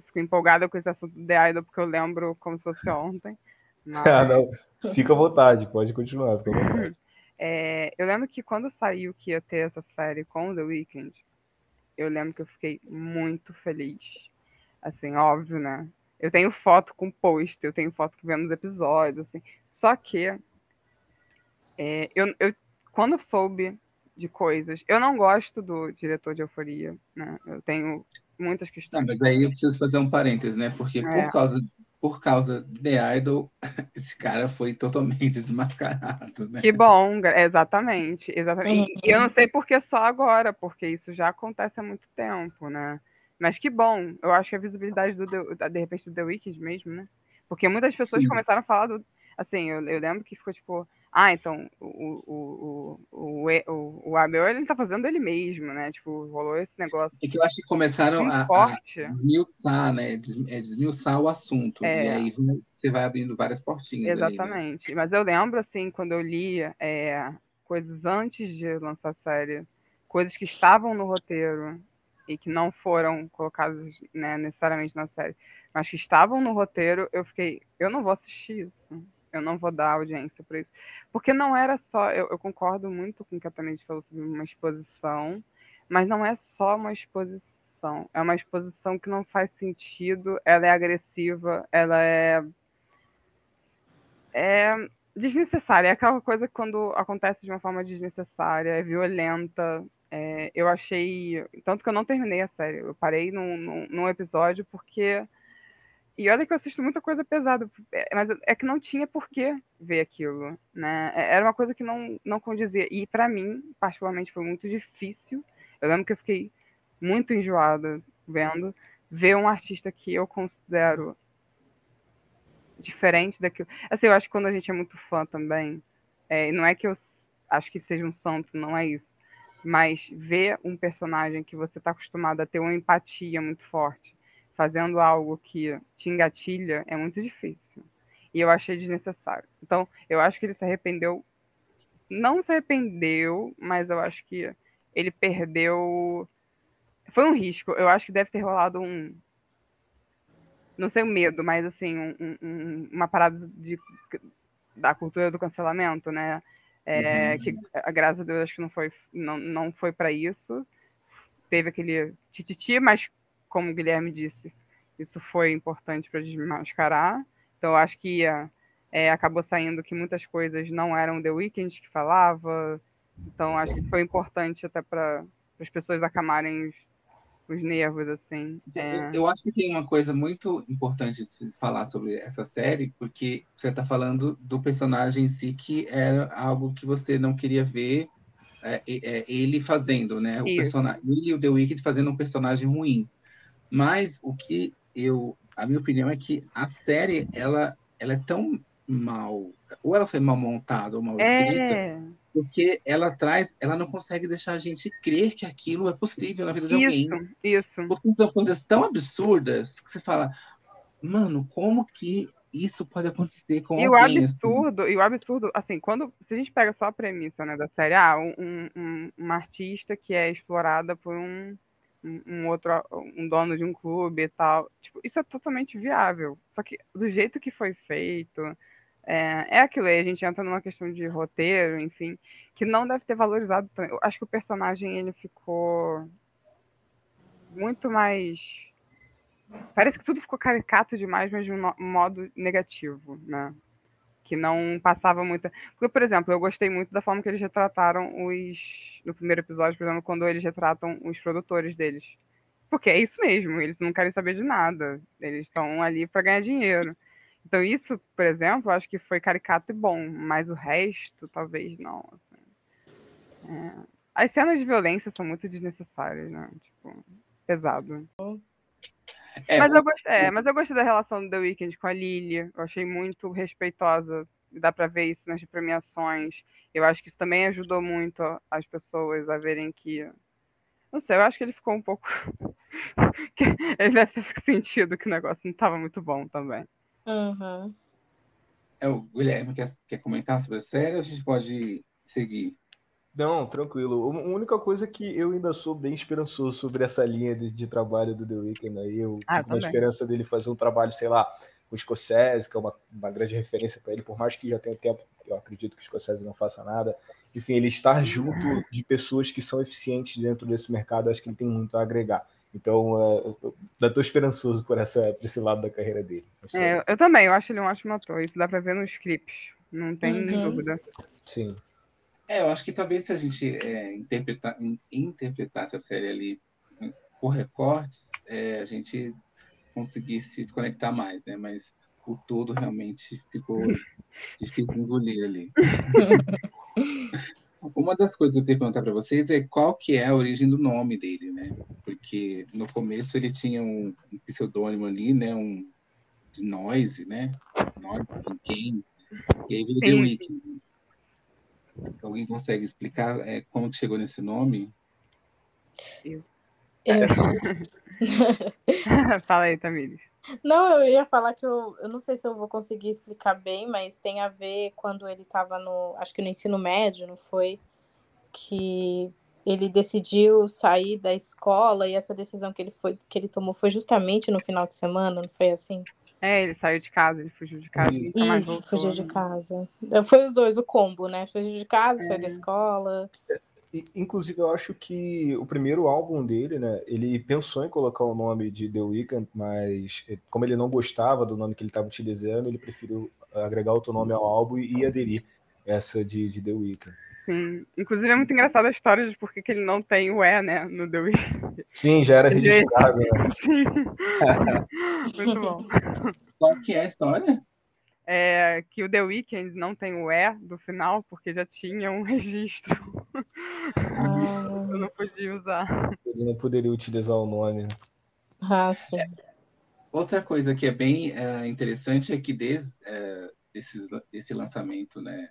fico empolgada com esse assunto do The Idol, porque eu lembro como se fosse ontem. Mas... Ah, não. Fica à vontade, pode continuar, fica à vontade. É, eu lembro que quando saiu que ia ter essa série com o The Weeknd, eu lembro que eu fiquei muito feliz. Assim, óbvio, né? Eu tenho foto com post, eu tenho foto que vendo os episódios, assim. Só que é, eu, eu, quando soube de coisas, eu não gosto do diretor de Euforia, né? Eu tenho muitas questões. Não, mas aí eu preciso fazer um parênteses, né? Porque é. por causa por causa de The Idol, esse cara foi totalmente desmascarado, né? Que bom, exatamente, exatamente. E eu não sei por que só agora, porque isso já acontece há muito tempo, né? Mas que bom, eu acho que a visibilidade do de repente do The Wicked mesmo, né? Porque muitas pessoas Sim. começaram a falar do, assim, eu, eu lembro que ficou tipo, ah, então o, o, o, o, o Abel ele tá fazendo ele mesmo, né? Tipo, rolou esse negócio. É que eu acho que começaram a, a desmiuçar, né? É, desmiuçar o assunto. É. E aí você vai abrindo várias portinhas. Exatamente. Ali, né? Mas eu lembro, assim, quando eu lia é, coisas antes de lançar a série, coisas que estavam no roteiro e que não foram colocadas né, necessariamente na série, mas que estavam no roteiro, eu fiquei, eu não vou assistir isso eu não vou dar audiência para isso. Porque não era só, eu, eu, concordo muito com o que a Tamide falou sobre uma exposição, mas não é só uma exposição. É uma exposição que não faz sentido, ela é agressiva, ela é. É desnecessária. É aquela coisa que quando acontece de uma forma desnecessária, é violenta. É, eu achei. Tanto que eu não terminei a série. Eu parei num, num, num episódio porque e olha que eu assisto muita coisa pesada, é, mas é que não tinha por que ver aquilo, né? É, era uma coisa que não, não condizia. E para mim, particularmente, foi muito difícil. Eu lembro que eu fiquei muito enjoada vendo ver um artista que eu considero diferente daquilo. Assim, eu acho que quando a gente é muito fã também, é, não é que eu acho que seja um santo, não é isso. Mas ver um personagem que você está acostumado a ter uma empatia muito forte fazendo algo que te engatilha é muito difícil. E eu achei desnecessário. Então, eu acho que ele se arrependeu. Não se arrependeu, mas eu acho que ele perdeu. Foi um risco. Eu acho que deve ter rolado um. Não sei o medo, mas assim, um, um, uma parada de, da cultura do cancelamento, né? É, uhum. Que, graças a Deus, acho que não foi, não, não foi para isso. Teve aquele tititi, mas como o Guilherme disse, isso foi importante para desmascarar. Então, acho que é, acabou saindo que muitas coisas não eram The Weeknd que falava. Então, acho que foi importante até para as pessoas acalmarem os, os nervos, assim. É... Eu acho que tem uma coisa muito importante de se falar sobre essa série, porque você está falando do personagem em si, que era algo que você não queria ver é, é, ele fazendo, né? O personagem, ele e o The Wicked fazendo um personagem ruim. Mas o que eu, a minha opinião é que a série ela, ela é tão mal, ou ela foi mal montada ou mal é. escrita, é. porque ela traz, ela não consegue deixar a gente crer que aquilo é possível na vida de isso, alguém. Isso. Porque são coisas tão absurdas que você fala, mano, como que isso pode acontecer com e alguém? O assim? absurdo, assim? E o absurdo, assim, quando se a gente pega só a premissa né, da série, ah, um, um, uma artista que é explorada por um um outro um dono de um clube e tal. Tipo, isso é totalmente viável. Só que do jeito que foi feito, É, é aquilo aí, a gente entra numa questão de roteiro, enfim, que não deve ter valorizado tanto. Eu acho que o personagem ele ficou muito mais. Parece que tudo ficou caricato demais, mas de um modo negativo, né? Que não passava muita. Porque, por exemplo, eu gostei muito da forma que eles retrataram os. No primeiro episódio, por exemplo, quando eles retratam os produtores deles. Porque é isso mesmo, eles não querem saber de nada. Eles estão ali para ganhar dinheiro. Então, isso, por exemplo, acho que foi caricato e bom, mas o resto, talvez não. Assim. É... As cenas de violência são muito desnecessárias, né? Tipo, pesado. É, mas, eu gostei, é, mas eu gostei da relação do The Weeknd com a Lily. Eu achei muito respeitosa. Dá para ver isso nas premiações. Eu acho que isso também ajudou muito as pessoas a verem que. Não sei, eu acho que ele ficou um pouco. ele deve ter sentido que o negócio não estava muito bom também. Uhum. É, o Guilherme quer, quer comentar sobre a série ou a gente pode seguir? Não, tranquilo. A única coisa que eu ainda sou bem esperançoso sobre essa linha de, de trabalho do The Weeknd aí. Eu ah, fico na esperança dele fazer um trabalho, sei lá, com o Scorsese, que é uma, uma grande referência para ele, por mais que já tenha tempo, eu acredito que o Scorsese não faça nada. Enfim, ele estar junto de pessoas que são eficientes dentro desse mercado, acho que ele tem muito a agregar. Então, uh, eu estou esperançoso por, essa, por esse lado da carreira dele. É, eu também, eu acho ele um ótimo ator. Isso dá para ver nos clipes, não tem uhum. dúvida. Sim. É, eu acho que talvez se a gente é, interpretar, interpretasse a série ali né, por recortes, é, a gente conseguisse se conectar mais, né? Mas o todo realmente ficou difícil de engolir ali. Uma das coisas que eu tenho que perguntar para vocês é qual que é a origem do nome dele, né? Porque no começo ele tinha um, um pseudônimo ali, né? Um de Noise, né? Noise, quem? E aí veio The Weeknd. Alguém consegue explicar é, como que chegou nesse nome? Eu. eu. Fala aí, Tamires. Não, eu ia falar que eu, eu não sei se eu vou conseguir explicar bem, mas tem a ver quando ele estava no, acho que no ensino médio, não foi? Que ele decidiu sair da escola e essa decisão que ele foi que ele tomou foi justamente no final de semana, não foi assim? É, ele saiu de casa, ele fugiu de casa. Isso, mais voltou, fugiu de né? casa. Foi os dois, o combo, né? Fugiu de casa, é. saiu da é. escola. Inclusive, eu acho que o primeiro álbum dele, né? Ele pensou em colocar o nome de The Weeknd, mas eh, como ele não gostava do nome que ele estava utilizando, ele preferiu agregar outro nome ao álbum e aderir essa de, de The Weeknd. Sim. Inclusive é muito engraçada a história de por que ele não tem o E, né, no The Weeknd. Sim, já era registrado. Né? muito bom. Qual que é a história? É que o The Weeknd não tem o E do final, porque já tinha um registro. Ah. Eu não podia usar. Ele não poderia utilizar o nome. Ah, sim. É. Outra coisa que é bem é, interessante é que desde é, desses, desse lançamento, né,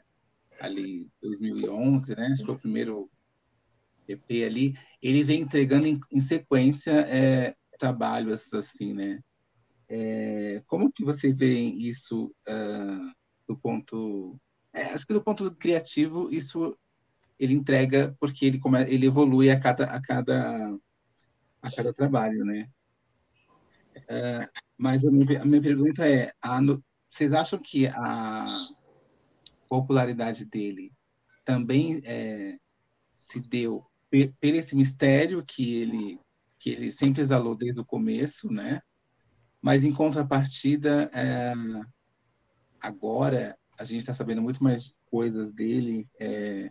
ali 2011, né, acho que foi o primeiro EP ali, ele vem entregando em, em sequência é, trabalhos assim, né? É, como que vocês veem isso uh, do ponto... É, acho que do ponto criativo, isso ele entrega porque ele, come, ele evolui a cada, a cada, a cada trabalho, né? Uh, mas a minha, a minha, pergunta é, a, vocês acham que a popularidade dele também é, se deu por esse mistério que ele que ele sempre exalou desde o começo, né? Mas em contrapartida, é, agora a gente está sabendo muito mais coisas dele é,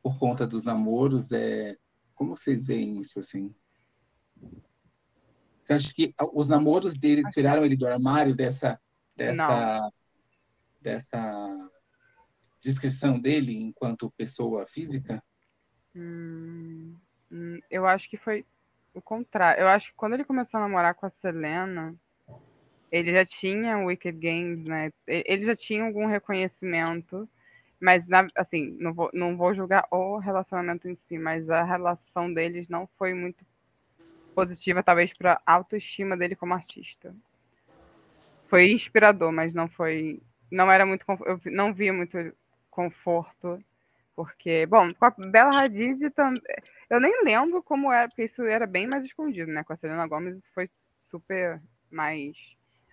por conta dos namoros. É, como vocês veem isso assim? Você acha que os namoros dele tiraram ele do armário dessa dessa Não. dessa descrição dele enquanto pessoa física? Hum, hum, eu acho que foi o contrário. Eu acho que quando ele começou a namorar com a Selena, ele já tinha o Wicked Games, né? Ele já tinha algum reconhecimento, mas na, assim, não vou, não vou julgar o relacionamento em si, mas a relação deles não foi muito positiva, talvez para a autoestima dele como artista. Foi inspirador, mas não foi, não era muito, eu não via muito conforto, porque, bom, com a Bela Hadid também, eu nem lembro como era, porque isso era bem mais escondido, né? Com a Selena Gomez isso foi super mais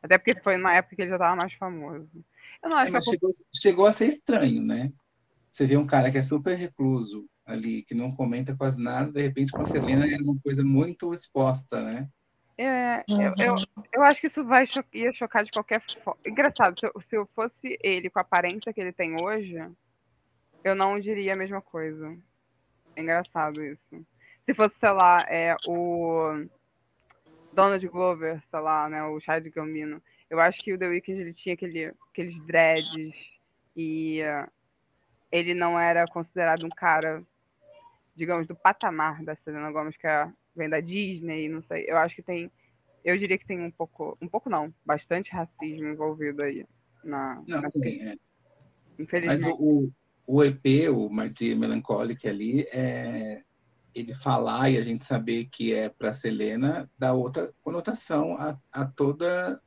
Até porque foi na época que ele já estava mais famoso. Eu não acho é, mas que chegou, chegou, a ser estranho, né? Você vê um cara que é super recluso ali, que não comenta quase nada, de repente com a Selena era uma coisa muito exposta, né? É, eu, eu, eu, acho que isso vai cho ia chocar de qualquer forma. Engraçado, se eu, se eu fosse ele com a aparência que ele tem hoje, eu não diria a mesma coisa. É engraçado isso. Se fosse, sei lá, é, o Donald Glover, sei lá, né, o Chad Gambino, eu acho que o The Weeknd ele tinha aquele, aqueles dreads e uh, ele não era considerado um cara, digamos, do patamar da Selena Gomez, que é, vem da Disney, não sei. Eu acho que tem, eu diria que tem um pouco, um pouco não, bastante racismo envolvido aí na. Não, na tem, é. Infelizmente. Mas o, o EP, o Martyr Melancholic ali, é, ele falar e a gente saber que é para Selena dá outra conotação a, a toda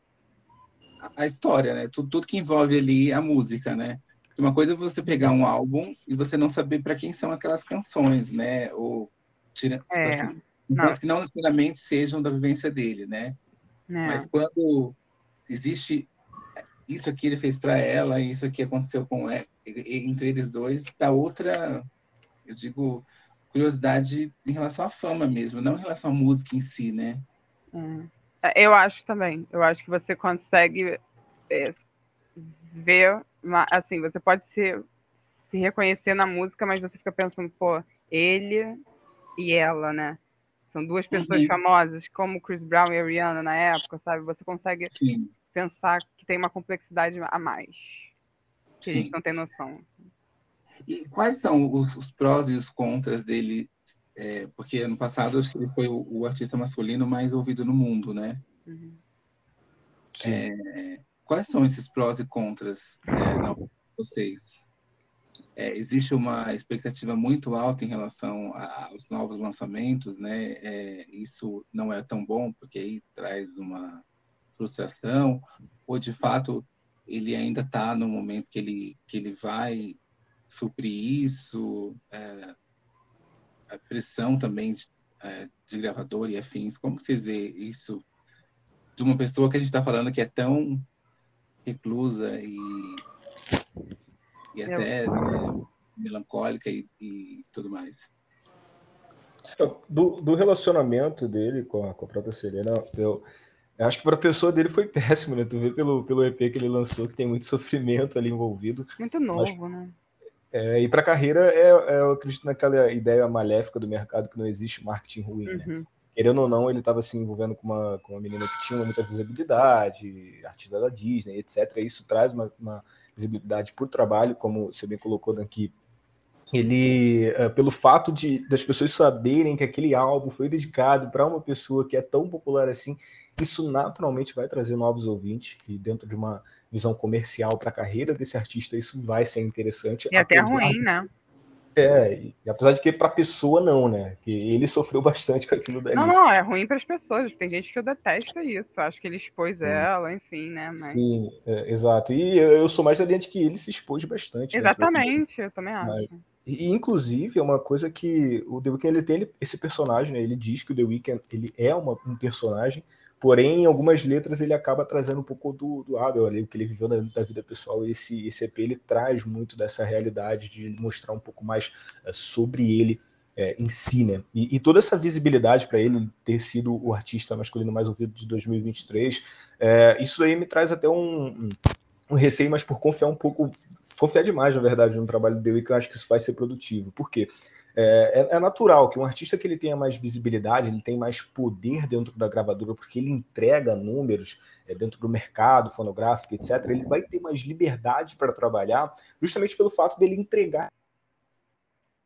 a história, né? Tudo, tudo, que envolve ali a música, né? Uma coisa é você pegar um álbum e você não saber para quem são aquelas canções, né? Ou tira, tipo é, assim, não. que não necessariamente sejam da vivência dele, né? É. Mas quando existe isso aqui ele fez para ela, isso aqui aconteceu com ela, entre eles dois, dá outra, eu digo, curiosidade em relação à fama mesmo, não em relação à música em si, né? Hum. Eu acho também. Eu acho que você consegue é, ver, assim, você pode se, se reconhecer na música, mas você fica pensando, pô, ele e ela, né? São duas pessoas uhum. famosas, como Chris Brown e a Rihanna na época, sabe? Você consegue Sim. pensar que tem uma complexidade a mais. Que Sim. a gente não tem noção. E quais são os, os prós e os contras dele? É, porque ano passado acho que ele foi o, o, artista masculino mais ouvido no mundo, né? Uhum. É, quais são esses prós e contras é, não, vocês? É, existe uma expectativa muito alta em relação aos novos lançamentos, né? É, isso não é tão bom porque aí traz uma frustração, ou de fato ele ainda está no momento que ele que ele vai suprir isso, é, a pressão também de, é, de, gravador e afins. Como vocês vê isso de uma pessoa que a gente está falando que é tão reclusa e, e até né, melancólica e, e, tudo mais? Do, do relacionamento dele com a, com a própria Serena, eu, eu acho que para a pessoa dele foi péssimo, né? Tu vê pelo, pelo EP que ele lançou que tem muito sofrimento ali envolvido. Muito novo, mas, né? É, e para a carreira, é, é, eu acredito naquela ideia maléfica do mercado que não existe marketing ruim, né? uhum. né? Querendo ou não, ele estava se envolvendo com uma, com uma menina que tinha muita visibilidade, artista da Disney, etc. Isso traz uma, uma visibilidade o trabalho, como você bem colocou aqui. Ele, é, pelo fato de das pessoas saberem que aquele álbum foi dedicado para uma pessoa que é tão popular assim, isso naturalmente vai trazer novos ouvintes e dentro de uma visão comercial para a carreira desse artista, isso vai ser interessante. E até ruim, né? É, e apesar de que para a pessoa não, né? Que ele sofreu bastante com aquilo dali. Não, não, é ruim para as pessoas. Tem gente que eu detesta isso. Acho que ele expôs Sim. ela, enfim, né? Mas... Sim, é, exato. E eu, sou mais adiante que ele se expôs bastante. Né, Exatamente, né? eu também acho. Mas, e, inclusive, é uma coisa que o The Weeknd ele tem esse personagem, né? Ele diz que o The Weeknd ele é uma, um personagem Porém, em algumas letras ele acaba trazendo um pouco do, do Abel ali, o que ele viveu na, da vida pessoal. Esse, esse EP ele traz muito dessa realidade de mostrar um pouco mais é, sobre ele é, em si, né? E, e toda essa visibilidade para ele ter sido o artista masculino mais ouvido de 2023, é, isso aí me traz até um, um, receio, mas por confiar um pouco, confiar demais, na verdade, no trabalho dele, que eu acho que isso vai ser produtivo. Por quê? Porque é, é, é, natural que um artista que ele tenha mais visibilidade, ele tem mais poder dentro da gravadora, porque ele entrega números é, dentro do mercado fonográfico, etc. Ele vai ter mais liberdade para trabalhar, justamente pelo fato dele entregar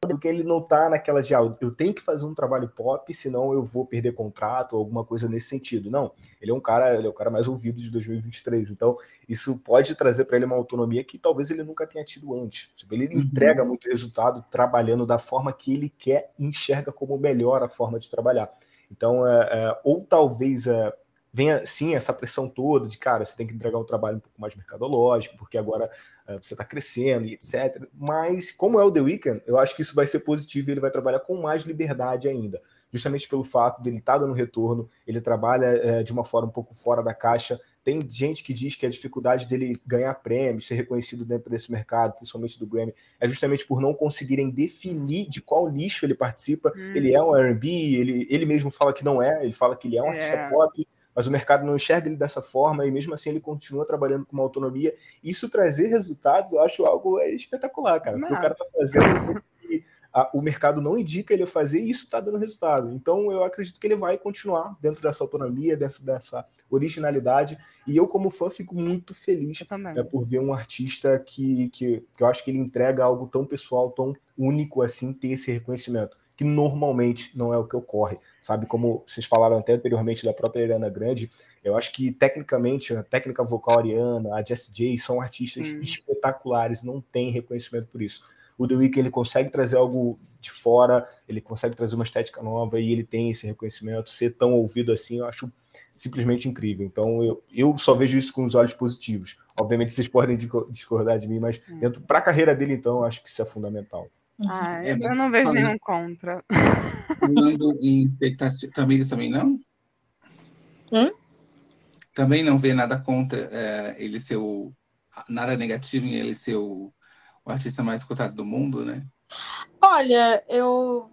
porque ele não tá naquela de, ah, eu tenho que fazer um trabalho pop, senão eu vou perder contrato ou alguma coisa nesse sentido. Não, ele é um cara, ele é o cara mais ouvido de 2023. Então, isso pode trazer para ele uma autonomia que talvez ele nunca tenha tido antes. Tipo, ele uhum. entrega muito resultado trabalhando da forma que ele quer e enxerga como melhor a forma de trabalhar. Então, é, é, ou talvez é, venha sim essa pressão toda de cara, você tem que entregar um trabalho um pouco mais mercadológico, porque agora você está crescendo e etc. Mas como é o The Weeknd, eu acho que isso vai ser positivo e ele vai trabalhar com mais liberdade ainda. justamente pelo fato dele estar tá dando retorno, ele trabalha é, de uma forma um pouco fora da caixa. Tem gente que diz que a dificuldade dele ganhar prêmios, ser reconhecido dentro desse mercado, principalmente do Grammy, é justamente por não conseguirem definir de qual lixo ele participa. Hum. Ele é um R&B, ele, ele mesmo fala que não é, ele fala que ele é um artista é. pop, mas o mercado não enxerga ele dessa forma e mesmo assim ele continua trabalhando com uma autonomia. Isso trazer resultados, eu acho algo é, espetacular, cara. Porque o cara tá fazendo a, o mercado não indica ele fazer e isso está dando resultado. Então eu acredito que ele vai continuar dentro dessa autonomia, dessa, dessa originalidade. E eu, como fã, fico muito feliz é, por ver um artista que, que, que eu acho que ele entrega algo tão pessoal, tão único assim, ter esse reconhecimento que normalmente não é o que ocorre, sabe? Como vocês falaram até anteriormente da própria Ariana Grande, eu acho que tecnicamente a técnica vocal Ariana, a Jessie J são artistas hum. espetaculares, não tem reconhecimento por isso o The Weeknd ele consegue trazer algo de fora, ele consegue trazer uma estética nova e ele tem esse reconhecimento, ser tão ouvido assim, eu acho simplesmente incrível. Então eu, eu só vejo isso com os olhos positivos. Obviamente vocês podem discordar de mim, mas hum. para a carreira dele, então, eu acho que isso é fundamental. Ah, é, eu não vejo falando, nenhum contra. Falando em expectativa, também, também não? Hum? Também não vê nada contra é, ele ser o. Nada negativo em ele ser o o artista mais cotado do mundo, né? Olha, eu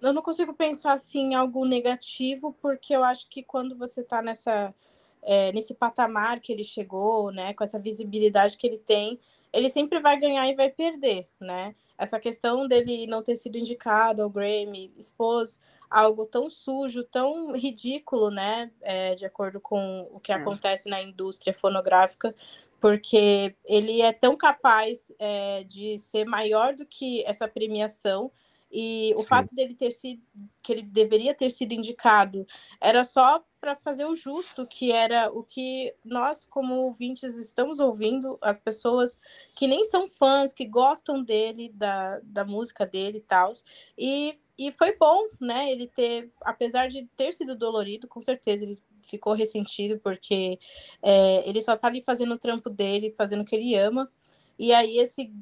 eu não consigo pensar assim em algo negativo, porque eu acho que quando você está nessa é, nesse patamar que ele chegou, né, com essa visibilidade que ele tem, ele sempre vai ganhar e vai perder, né? Essa questão dele não ter sido indicado ao Grammy expôs algo tão sujo, tão ridículo, né? É, de acordo com o que é. acontece na indústria fonográfica, porque ele é tão capaz é, de ser maior do que essa premiação e o Sim. fato dele ter sido que ele deveria ter sido indicado era só para fazer o justo, que era o que nós como ouvintes estamos ouvindo, as pessoas que nem são fãs, que gostam dele, da, da música dele e tal. E, e foi bom, né, ele ter, apesar de ter sido dolorido, com certeza ele ficou ressentido porque é, ele só tá ali fazendo o trampo dele, fazendo o que ele ama. E aí esse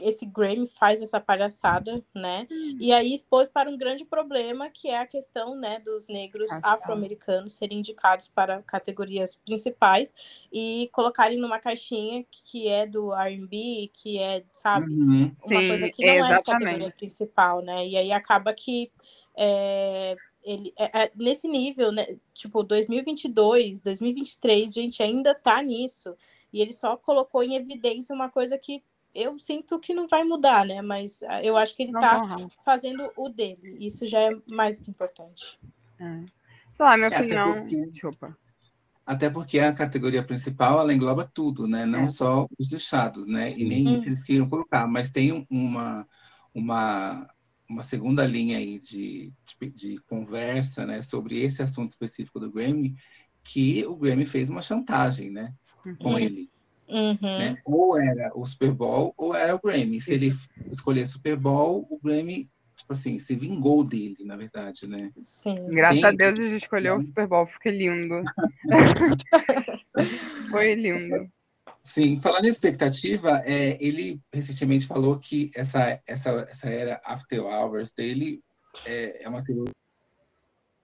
esse Grammy faz essa palhaçada, né? Hum. E aí expôs para um grande problema que é a questão, né, dos negros afro-americanos serem indicados para categorias principais e colocarem numa caixinha que é do R&B, que é, sabe, uhum. uma Sim, coisa que não exatamente. é a categoria principal, né? E aí acaba que é, ele é, é, nesse nível, né? Tipo, 2022, 2023, gente ainda tá nisso. E ele só colocou em evidência uma coisa que eu sinto que não vai mudar, né? Mas ah, eu acho que ele não, tá não. fazendo o dele. Isso já é mais do que importante. É. Sei lá, minha é, opinião. Até porque, Desculpa. Até porque a categoria principal ela engloba tudo, né? Não é. só os deixados, né? E nem hum. eles queiram colocar, mas tem uma, uma uma segunda linha aí de, de, de, conversa né, sobre esse assunto específico do Grammy, que o Grammy fez uma chantagem né, com uhum. ele. Uhum. Né? Ou era o Super Bowl ou era o Grammy. Se ele escolher Super Bowl, o Grammy, tipo assim, se vingou dele, na verdade, né? Sim. Graças a Deus ele escolheu o Super Bowl, fica lindo. Foi lindo. Sim, falando em expectativa, é, ele recentemente falou que essa, essa, essa era After Hours dele é, é uma teoria.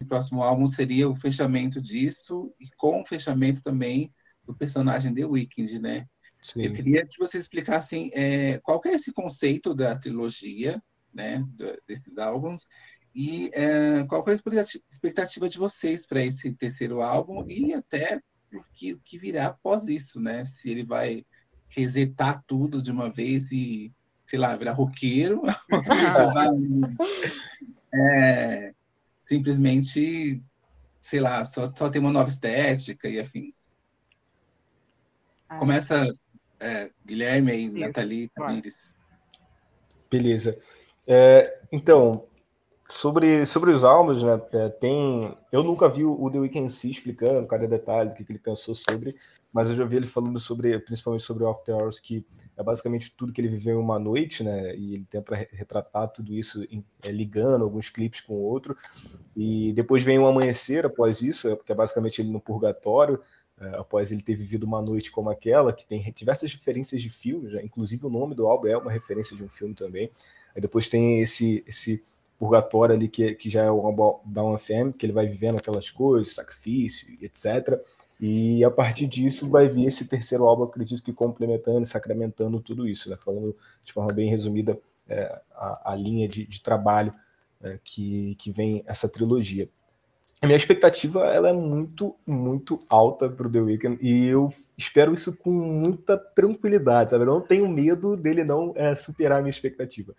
O próximo álbum seria o fechamento disso e com o fechamento também do personagem The Weeknd, né? Sim. Eu queria que você explicasse é, qual é esse conceito da trilogia, né, desses álbuns e é, qual é a expectativa de vocês para esse terceiro álbum e até o que, que virá após isso, né? Se ele vai resetar tudo de uma vez e, sei lá, virar roqueiro, é, simplesmente, sei lá, só, só tem uma nova estética e afins. Ah. Começa é, Guilherme e Nathalie Tamires. Beleza. É, então, Sobre, sobre os álbuns, né, é, tem... Eu nunca vi o The Weeknd se explicando cada detalhe do que, que ele pensou sobre, mas eu já vi ele falando sobre, principalmente sobre o After Hours, que é basicamente tudo que ele viveu em uma noite, né, e ele tenta retratar tudo isso em, é, ligando alguns clipes com o outro, e depois vem o amanhecer após isso, é, porque é basicamente ele no purgatório, após ele ter vivido uma noite como aquela, que tem diversas referências de filmes, né, inclusive o nome do álbum é uma referência de um filme também, aí depois tem esse... esse purgatório ali, que, que já é o Down FM, que ele vai vivendo aquelas coisas, sacrifício, etc. E a partir disso vai vir esse terceiro álbum, acredito que complementando e sacramentando tudo isso, né? falando de forma bem resumida é, a, a, linha de, de trabalho é, que, que vem essa trilogia. A minha expectativa ela é muito, muito alta para o The Weeknd e eu espero isso com muita tranquilidade, sabe? Eu não tenho medo dele não é, superar a minha expectativa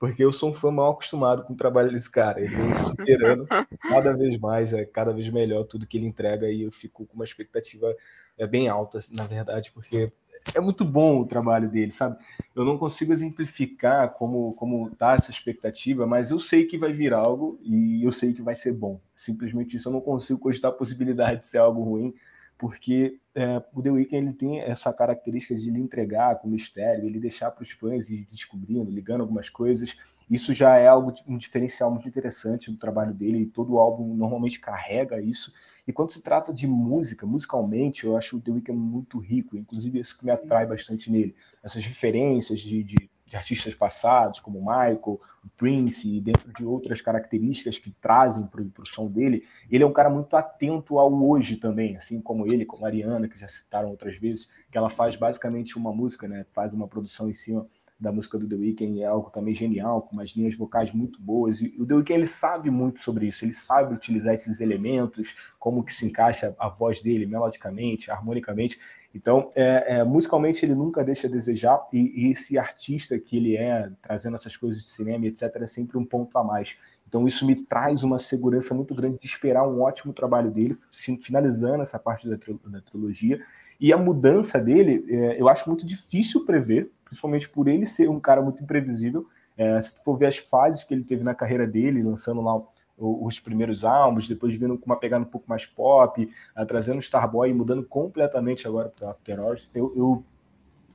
porque eu sou um fã mal acostumado com o trabalho desse cara. Ele vem superando cada vez mais, é cada vez melhor tudo que ele entrega e eu fico com uma expectativa é, bem alta, na verdade, porque é muito bom o trabalho dele, sabe? Eu não consigo exemplificar como como tá essa expectativa, mas eu sei que vai vir algo e eu sei que vai ser bom. Simplesmente isso eu não consigo cogitar a possibilidade de ser algo ruim, porque é, o The Weeknd ele tem essa característica de lhe entregar com mistério, ele deixar para os fãs ir descobrindo, ligando algumas coisas. Isso já é algo um diferencial muito interessante do trabalho dele. E todo álbum normalmente carrega isso. E quando se trata de música, musicalmente, eu acho o The Weeknd muito rico. Inclusive isso que me atrai bastante nele, essas referências de, de de artistas passados, como Michael, Prince, e dentro de outras características que trazem para o som dele, ele é um cara muito atento ao hoje também, assim como ele, como a Ariana, que já citaram outras vezes, que ela faz basicamente uma música, né, faz uma produção em cima da música do The Weeknd, é algo também genial, com umas linhas vocais muito boas, e o The Weeknd ele sabe muito sobre isso, ele sabe utilizar esses elementos, como que se encaixa a voz dele melodicamente, harmonicamente, então, é, é, musicalmente ele nunca deixa a desejar e, e, esse artista que ele é, trazendo essas coisas de cinema, etc, é sempre um ponto a mais. Então isso me traz uma segurança muito grande de esperar um ótimo trabalho dele, finalizando essa parte da, da trilogia. E a mudança dele, é, eu acho muito difícil prever, principalmente por ele ser um cara muito imprevisível. É, se tu for ver as fases que ele teve na carreira dele, lançando lá os primeiros álbuns, depois vindo com uma pegada um pouco mais pop, uh, trazendo o Starboy e mudando completamente agora para After Hours. Eu, eu,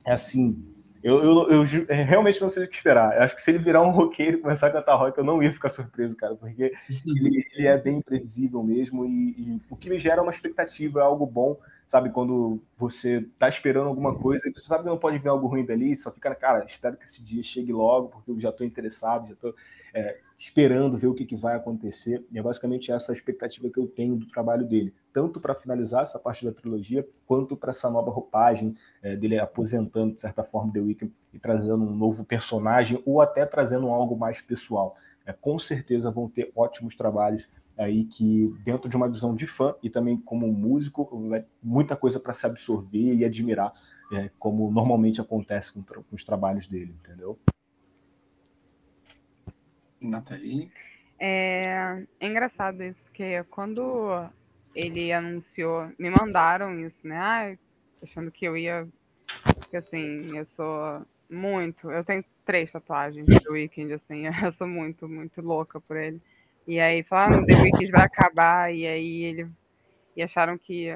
é assim, eu, eu, eu, eu, realmente não sei o que esperar. Eu acho que se ele virar um roqueiro e começar a cantar rock, eu não ia ficar surpreso, cara, porque ele, ele é bem imprevisível mesmo e, e, o que me gera uma expectativa, é algo bom, sabe? Quando você tá esperando alguma coisa e você sabe que não pode ver algo ruim dali, só fica, cara, espero que esse dia chegue logo, porque eu já tô interessado, já tô é, esperando ver o que, que vai acontecer. E é basicamente essa a expectativa que eu tenho do trabalho dele, tanto para finalizar essa parte da trilogia, quanto para essa nova roupagem é, dele aposentando, de certa forma, The Weeknd e trazendo um novo personagem, ou até trazendo algo mais pessoal. É, com certeza vão ter ótimos trabalhos aí que dentro de uma visão de fã e também como músico muita coisa para se absorver e admirar é, como normalmente acontece com, com, os trabalhos dele entendeu Nathalie é, é engraçado isso porque quando ele anunciou me mandaram isso né achando que eu ia porque assim eu sou muito eu tenho três tatuagens do Weekend assim eu sou muito muito louca por ele e aí falaram, ah, The Weeknd vai acabar, e aí ele. E acharam que.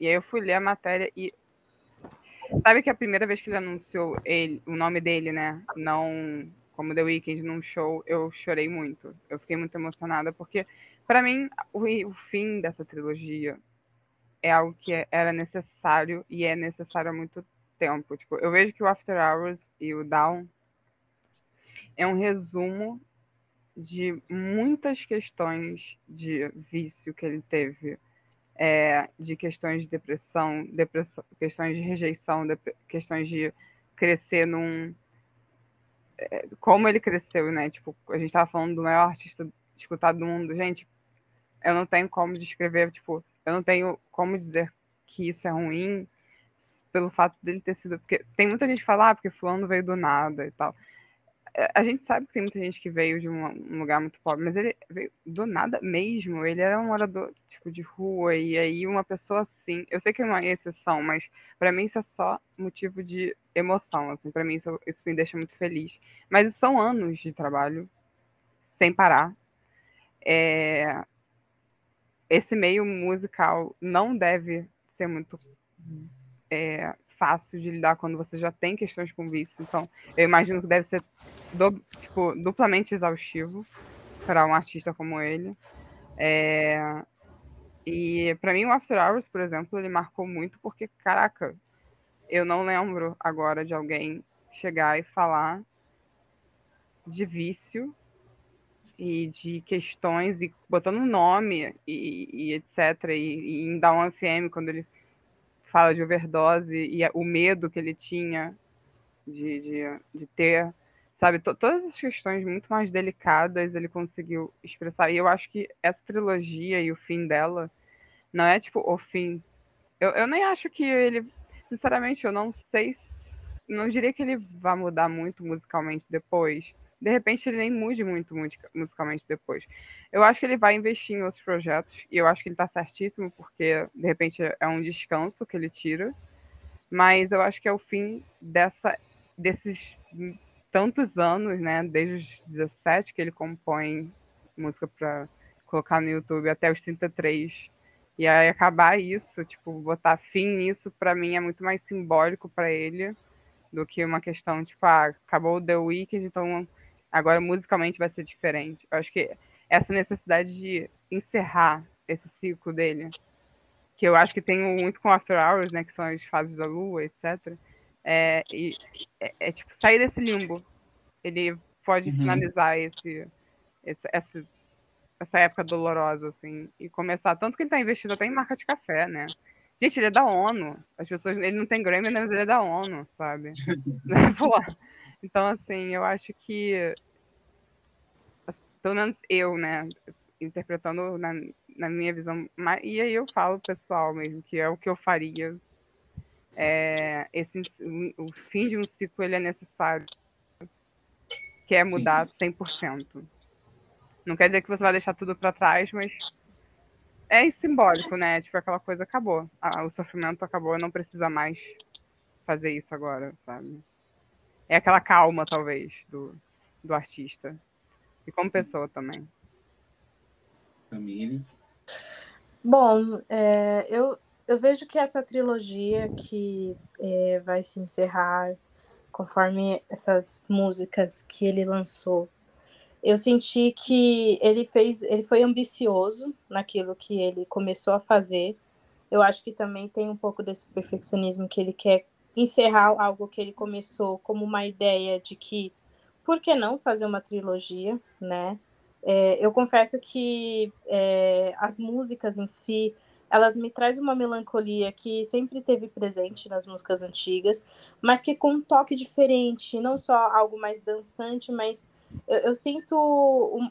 E aí eu fui ler a matéria e. Sabe que a primeira vez que ele anunciou ele, o nome dele, né? Não como The Weeknd num show, eu chorei muito. Eu fiquei muito emocionada, porque, para mim, o, o fim dessa trilogia é algo que era necessário e é necessário há muito tempo. Tipo, eu vejo que o After Hours e o Down é um resumo de muitas questões de vício que ele teve, é, de questões de depressão, depressão, questões de rejeição, de, questões de crescer num. Como ele cresceu, né? Tipo, a gente estava falando do maior artista escutado do mundo. Gente, eu não tenho como descrever, tipo, eu não tenho como dizer que isso é ruim pelo fato dele ter sido. Porque tem muita gente que fala, ah, porque fulano veio do nada e tal. A gente sabe que tem muita gente que veio de um, um, lugar muito pobre, mas ele veio do nada mesmo. Ele era um morador tipo de rua e aí uma pessoa assim. Eu sei que é uma exceção, mas para mim isso é só motivo de emoção. Assim, para mim isso, isso me deixa muito feliz. Mas são anos de trabalho sem parar. É... Esse meio musical não deve ser muito é, fácil de lidar quando você já tem questões com vício. Então, eu imagino que deve ser do, tipo, duplamente exaustivo para um artista como ele. É... E para mim o After Hours, por exemplo, ele marcou muito porque, caraca, eu não lembro agora de alguém chegar e falar de vício e de questões e botando nome e, e etc. E, e em Down FM, quando ele fala de overdose e o medo que ele tinha de, de, de ter, sabe? todas as questões muito mais delicadas ele conseguiu expressar. E eu acho que essa trilogia e o fim dela não é tipo o fim. Eu, eu nem acho que ele. Sinceramente, eu não sei. Não diria que ele vai mudar muito musicalmente depois de repente ele nem mude muito musicalmente depois. Eu acho que ele vai investir em outros projetos, e eu acho que ele está certíssimo, porque de repente é um descanso que ele tira, mas eu acho que é o fim dessa, desses tantos anos, né, desde os 17 que ele compõe música para colocar no YouTube até os 33. E aí acabar isso, tipo, botar fim nisso, para mim é muito mais simbólico para ele do que uma questão, tipo, ah, acabou The Weeknd, então Agora, musicalmente, vai ser diferente. Eu acho que essa necessidade de encerrar esse ciclo dele, que eu acho que tem muito com After Hours, né, que são as fases da lua, etc. É, e, é, é tipo sair desse limbo. Ele pode uhum. finalizar esse, esse, essa, essa época dolorosa, assim, e começar. Tanto que ele está investido até em marca de café, né? Gente, ele é da ONU. As pessoas. Ele não tem Grammy, mas ele é da ONU, sabe? Então, assim, eu acho que, pelo menos eu, né, interpretando na, na minha visão, e aí eu falo pessoal mesmo, que é o que eu faria. É, esse, o fim de um ciclo ele é necessário, que é mudar Sim. 100%. Não quer dizer que você vai deixar tudo para trás, mas é simbólico, né? Tipo, aquela coisa acabou. Ah, o sofrimento acabou, não precisa mais fazer isso agora, sabe? é aquela calma, talvez, do, do artista. E como Sim. pessoa também. Camille? Bom, é, eu, eu vejo que essa trilogia que é, vai se encerrar conforme essas músicas que ele lançou, eu senti que ele fez, ele foi ambicioso naquilo que ele começou a fazer. Eu acho que também tem um pouco desse perfeccionismo que ele quer encerrar algo que ele começou como uma ideia de que por que não fazer uma trilogia, né? É, eu confesso que é, as músicas em si elas me trazem uma melancolia que sempre teve presente nas músicas antigas, mas que com um toque diferente, não só algo mais dançante, mas eu, eu sinto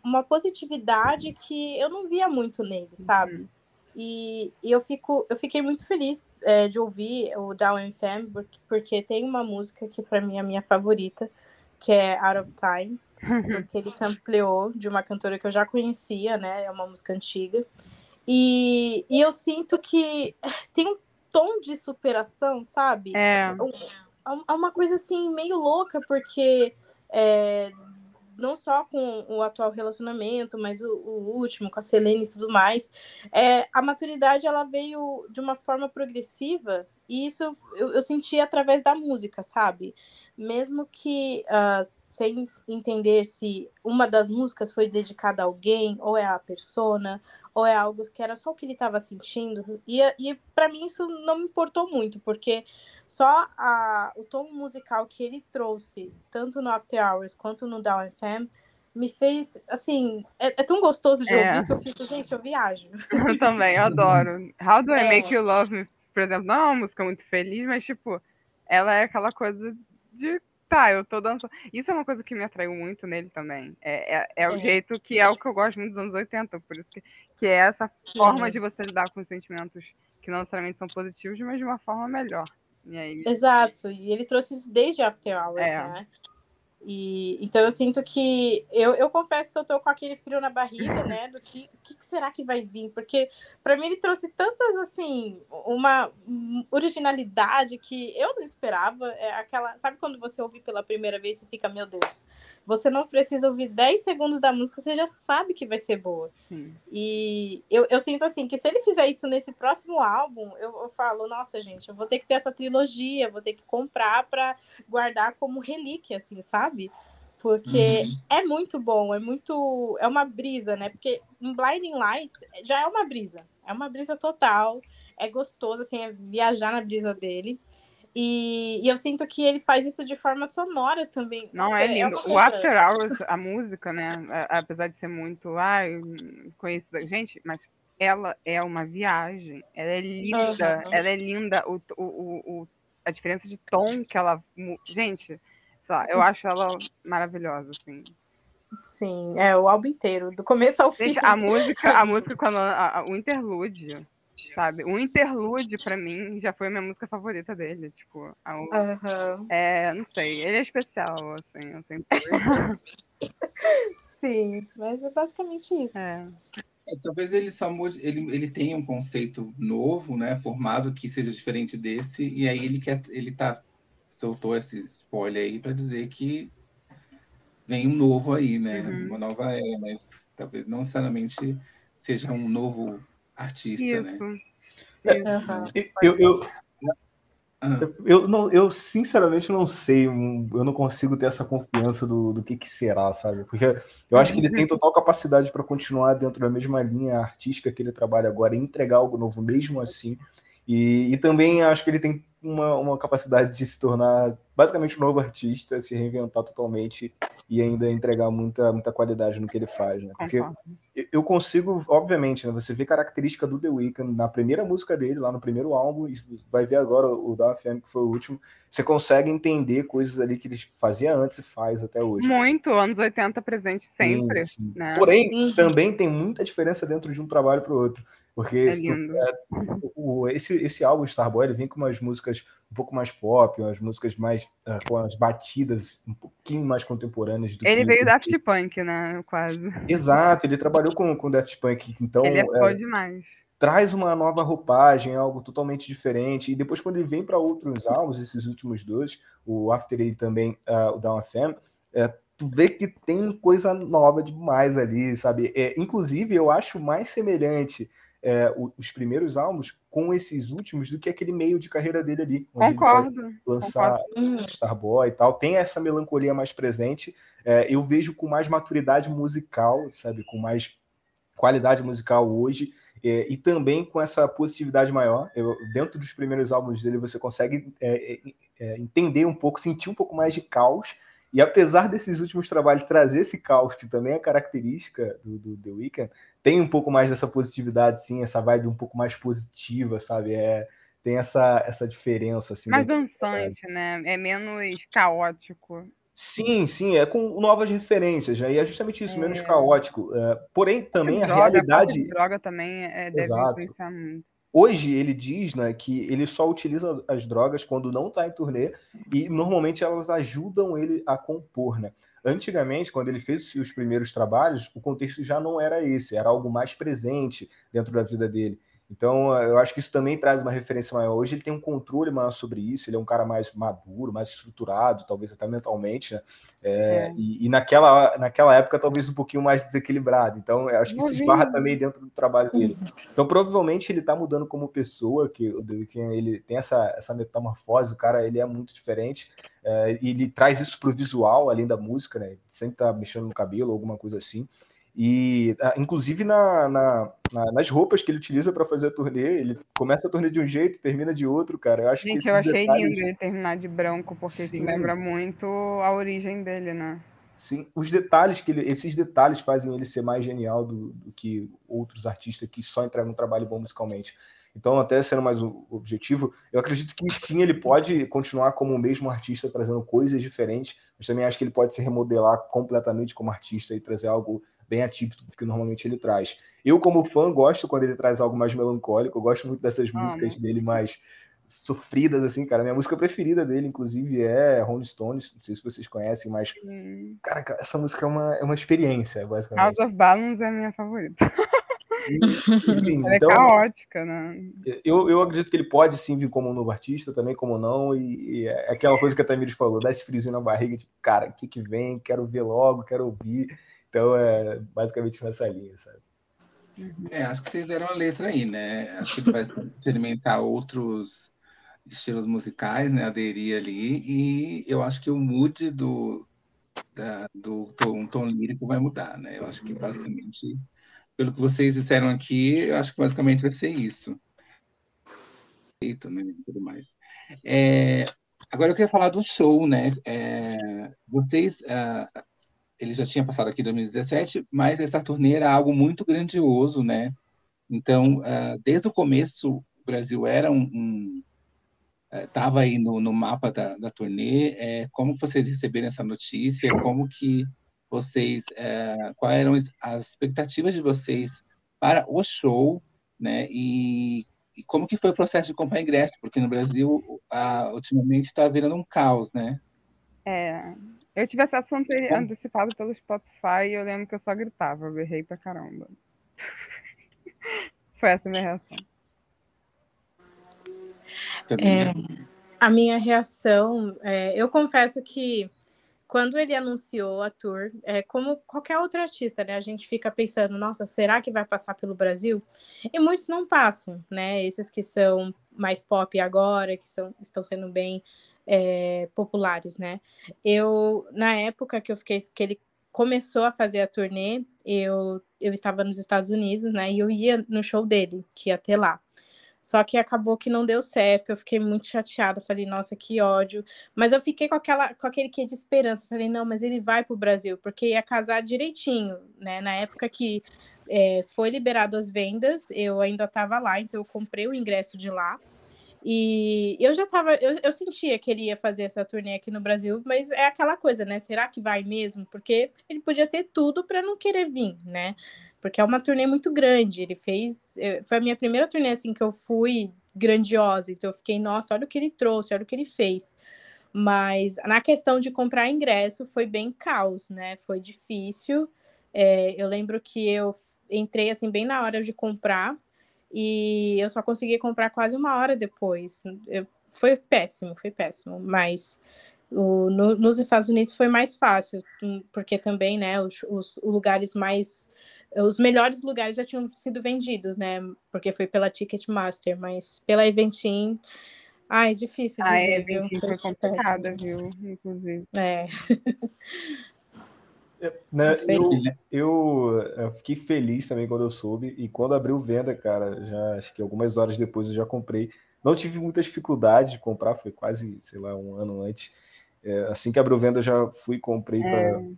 uma positividade que eu não via muito nele, sabe? Uhum. E, e, eu, fico, eu fiquei muito feliz é, de ouvir o Down FM, porque, porque tem uma música que para mim é a minha favorita, que é Out of Time, porque ele sampleou de uma cantora que eu já conhecia, né? É uma música antiga. E, e eu sinto que tem um tom de superação, sabe? É. É uma coisa assim meio louca, porque é, não só com o atual relacionamento, mas o, o último, com a Selene e tudo mais, é, a maturidade ela veio de uma forma progressiva e isso eu, eu senti através da música, sabe? Mesmo que uh, sem entender se uma das músicas foi dedicada a alguém, ou é a persona, ou é algo que era só o que ele estava sentindo. E, e para mim isso não me importou muito, porque só a, o tom musical que ele trouxe, tanto no After Hours quanto no Down FM, me fez, assim, é, é tão gostoso de é. ouvir que eu fico, gente, eu viajo. Eu também, eu adoro. How do I é. make you love me? Por exemplo, não é uma música muito feliz, mas, tipo, ela é aquela coisa de tá, eu tô dançando. Isso é uma coisa que me atraiu muito nele também. É, é, é o é. jeito que é o que eu gosto muito dos anos 80, por isso que, que é essa forma de você lidar com sentimentos que não necessariamente são positivos, mas de uma forma melhor. E aí... Exato, e ele trouxe isso desde After Hours, é. né? E, então eu sinto que eu, eu confesso que eu tô com aquele frio na barriga, né? Do que, que, que será que vai vir? Porque para mim ele trouxe tantas assim, uma originalidade que eu não esperava. É aquela, sabe quando você ouve pela primeira vez e fica, meu Deus, você não precisa ouvir 10 segundos da música, você já sabe que vai ser boa. Sim. E eu, eu sinto assim que se ele fizer isso nesse próximo álbum, eu, eu falo, nossa, gente, eu vou ter que ter essa trilogia, vou ter que comprar para guardar como relíquia, assim, sabe? Porque uhum. é muito bom, é muito. É uma brisa, né? Porque em Blinding Lights já é uma brisa. É uma brisa total. É gostoso, assim, é viajar na brisa dele. E, e, eu sinto que ele faz isso de forma sonora também. Não, Nossa, é lindo. É o After Hours, a música, né? Apesar de ser muito ai, conhecida. Gente, mas ela é uma viagem. Ela é linda. Uhum. Ela é linda. O, o, o, a diferença de tom que ela. Gente, lá, eu acho ela maravilhosa, assim. Sim, é o álbum inteiro, do começo ao Gente, fim. A música, a música quando a, a, o interlude sabe? O interlude, para mim, já foi a minha música favorita dele. Tipo, a, uhum. é, não sei, ele é especial, assim, eu sempre. Sim, mas é basicamente isso. É. É, talvez ele só mude, ele, ele tenha um conceito novo, né, formado que seja diferente desse, e aí ele quer, ele tá soltou esse spoiler aí para dizer que vem um novo aí, né, uhum. uma nova era, mas talvez não necessariamente seja um novo artista, né? Isso. né? É, eu, eu, ah. eu, não, eu sinceramente não sei, eu não consigo ter essa confiança do, do que, que será, sabe? Porque eu acho que ele tem total capacidade para continuar dentro da mesma linha artística que ele trabalha agora e entregar algo novo mesmo assim. E, e também acho que ele tem uma, uma capacidade de se tornar basicamente um novo artista, se reinventar totalmente e ainda entregar muita, muita qualidade no que ele faz, né? Porque eu consigo, obviamente, né, você vê característica do The Weeknd na primeira música dele, lá no primeiro álbum, e vai ver agora o Da FM, que foi o último, você consegue entender coisas ali que ele fazia antes e faz até hoje. Muito, anos 80 presente sempre. Sim, sim. Né? Porém, uhum. também tem muita diferença dentro de um trabalho para o outro. Porque é tu, é, o, esse, esse álbum Starboy ele vem com umas músicas um pouco mais pop, umas músicas mais uh, com as batidas um pouquinho mais contemporâneas. Do ele que, veio Daft Punk, né? Quase. Exato, ele trabalhou com, com Daft Punk, então. Ele é foda é, demais. Traz uma nova roupagem, algo totalmente diferente. E depois, quando ele vem para outros álbuns, esses últimos dois, o After e também uh, o Down FM, é, tu vê que tem coisa nova demais ali, sabe? É, inclusive, eu acho mais semelhante é, os primeiros álbuns com esses últimos do que aquele meio de carreira dele ali. Concordo. lançar concordo. Starboy e tal. Tem essa melancolia mais presente. É, eu vejo com mais maturidade musical, sabe? Com mais qualidade musical hoje. É, e também com essa positividade maior. Eu, dentro dos primeiros álbuns dele, você consegue é, é, é, entender um pouco, sentir um pouco mais de caos. E apesar desses últimos trabalhos trazer esse caos, que também é característica do, do The Weeknd, tem um pouco mais dessa positividade, sim, essa vibe um pouco mais positiva, sabe? É, tem essa, essa diferença. Assim, mais dançante, né? É menos caótico. Sim, sim, é com novas referências, né? E é justamente isso, é. menos caótico. É, porém, também a, droga, realidade. A droga também é, deve Exato. influenciar muito. Hoje ele diz né, que ele só utiliza as drogas quando não está em turnê e normalmente elas ajudam ele a compor. Né? Antigamente, quando ele fez os primeiros trabalhos, o contexto já não era esse, era algo mais presente dentro da vida dele. Então, eu acho que isso também traz uma referência maior. Hoje ele tem um controle maior sobre isso, ele é um cara mais maduro, mais estruturado, talvez até mentalmente, né? É, é. E, e, naquela, naquela época, talvez um pouquinho mais desequilibrado. Então, eu acho que isso esbarra também dentro do trabalho dele. Então, provavelmente ele está mudando como pessoa, que Weeknd, ele tem essa, essa metamorfose, o cara ele é muito diferente. É, e ele traz isso para o visual, além da música, né? Sempre está mexendo no cabelo, alguma coisa assim. E, ah, inclusive, na, na, na, nas roupas que ele utiliza para fazer a turnê, ele começa a turnê de um jeito, termina de outro, cara. Eu acho Gente, que eu achei detalhes... lindo ele terminar de branco, porque Sim. isso lembra muito a origem dele, né? Sim, os detalhes que ele, esses detalhes fazem ele ser mais genial do, do que outros artistas que só entregam um trabalho bom musicalmente. Então, até sendo mais objetivo, eu acredito que sim, ele pode continuar como o mesmo artista, trazendo coisas diferentes, mas também acho que ele pode se remodelar completamente como artista e trazer algo bem atípico que normalmente ele traz. Eu, como fã, gosto quando ele traz algo mais melancólico, eu gosto muito dessas ah, músicas né? dele mais sofridas, assim, cara. Minha música preferida dele, inclusive, é Rolling Stones. Não sei se vocês conhecem, mas, hum. cara, essa música é uma, é uma experiência, basicamente. House of Balance é a minha favorita. Enfim, é então, caótica, né? Eu, eu acredito que ele pode sim vir como um novo artista, também como não, e, e é aquela coisa que a Tamires falou, dá esse friozinho na barriga, tipo, cara, o que que vem? Quero ver logo, quero ouvir. Então é basicamente nessa linha, sabe? É, acho que vocês deram a letra aí, né? Acho que vai experimentar outros estilos musicais, né? Aderir ali, e eu acho que o mood do, da, do um tom lírico vai mudar, né? Eu acho que basicamente, pelo que vocês disseram aqui, eu acho que basicamente vai ser isso. né, e tudo mais. É, agora eu queria falar do show, né? É, vocês, uh, ele já tinha passado aqui em 2017, mas essa turnê era algo muito grandioso, né? Então, uh, desde o começo, o Brasil era um, um estava aí no, no, mapa da, da turnê. É, como vocês receberam essa notícia? Como que vocês, é, quais eram as expectativas de vocês para o show, né? E, e como que foi o processo de comprar ingresso? Porque no Brasil, ultimamente, está virando um caos, né? É, eu tive acesso antecipado pelo Spotify e eu lembro que eu só gritava, eu berrei pra caramba. foi essa a minha reação. É, a minha reação, é, eu confesso que quando ele anunciou a tour, é, como qualquer outro artista, né, a gente fica pensando, nossa, será que vai passar pelo Brasil? E muitos não passam, né? Esses que são mais pop agora, que são, estão sendo bem é, populares, né? Eu, na época que eu fiquei, que ele começou a fazer a turnê, eu, eu estava nos Estados Unidos, né? E eu ia no show dele, que ia ter lá. Só que acabou que não deu certo. Eu fiquei muito chateada. Falei, nossa, que ódio. Mas eu fiquei com, aquela, com aquele quê de esperança. Falei, não, mas ele vai para o Brasil, porque ia casar direitinho, né? Na época que é, foi liberado as vendas, eu ainda estava lá, então eu comprei o ingresso de lá. E eu já tava, eu, eu sentia que ele ia fazer essa turnê aqui no Brasil, mas é aquela coisa, né? Será que vai mesmo? Porque ele podia ter tudo para não querer vir, né? Porque é uma turnê muito grande. Ele fez. Eh, foi a minha primeira turnê assim que eu fui grandiosa. Então eu fiquei, nossa, olha o que ele trouxe, olha o que ele fez. Mas na questão de comprar ingresso foi bem caos, né? Foi difícil. É, eu lembro que eu entrei assim bem na hora de comprar e eu só consegui comprar quase uma hora depois. Eu, foi péssimo, foi péssimo. Mas o, no, nos Estados Unidos foi mais fácil, hum, porque também, né, os, os, lugares mais. Os melhores lugares já tinham sido vendidos, né? Porque foi pela Ticketmaster, mas pela Eventim. Ai, difícil ah, dizer, é, viu? Foi complicada, viu? Inclusive. É. Né, eu, eu, eu, fiquei feliz também quando eu soube, e quando abriu venda, cara, já acho que algumas horas depois eu já comprei. Não tive muita dificuldade de comprar, foi quase, sei lá, um ano antes. É, assim que abriu venda, eu já fui e comprei é. para mim.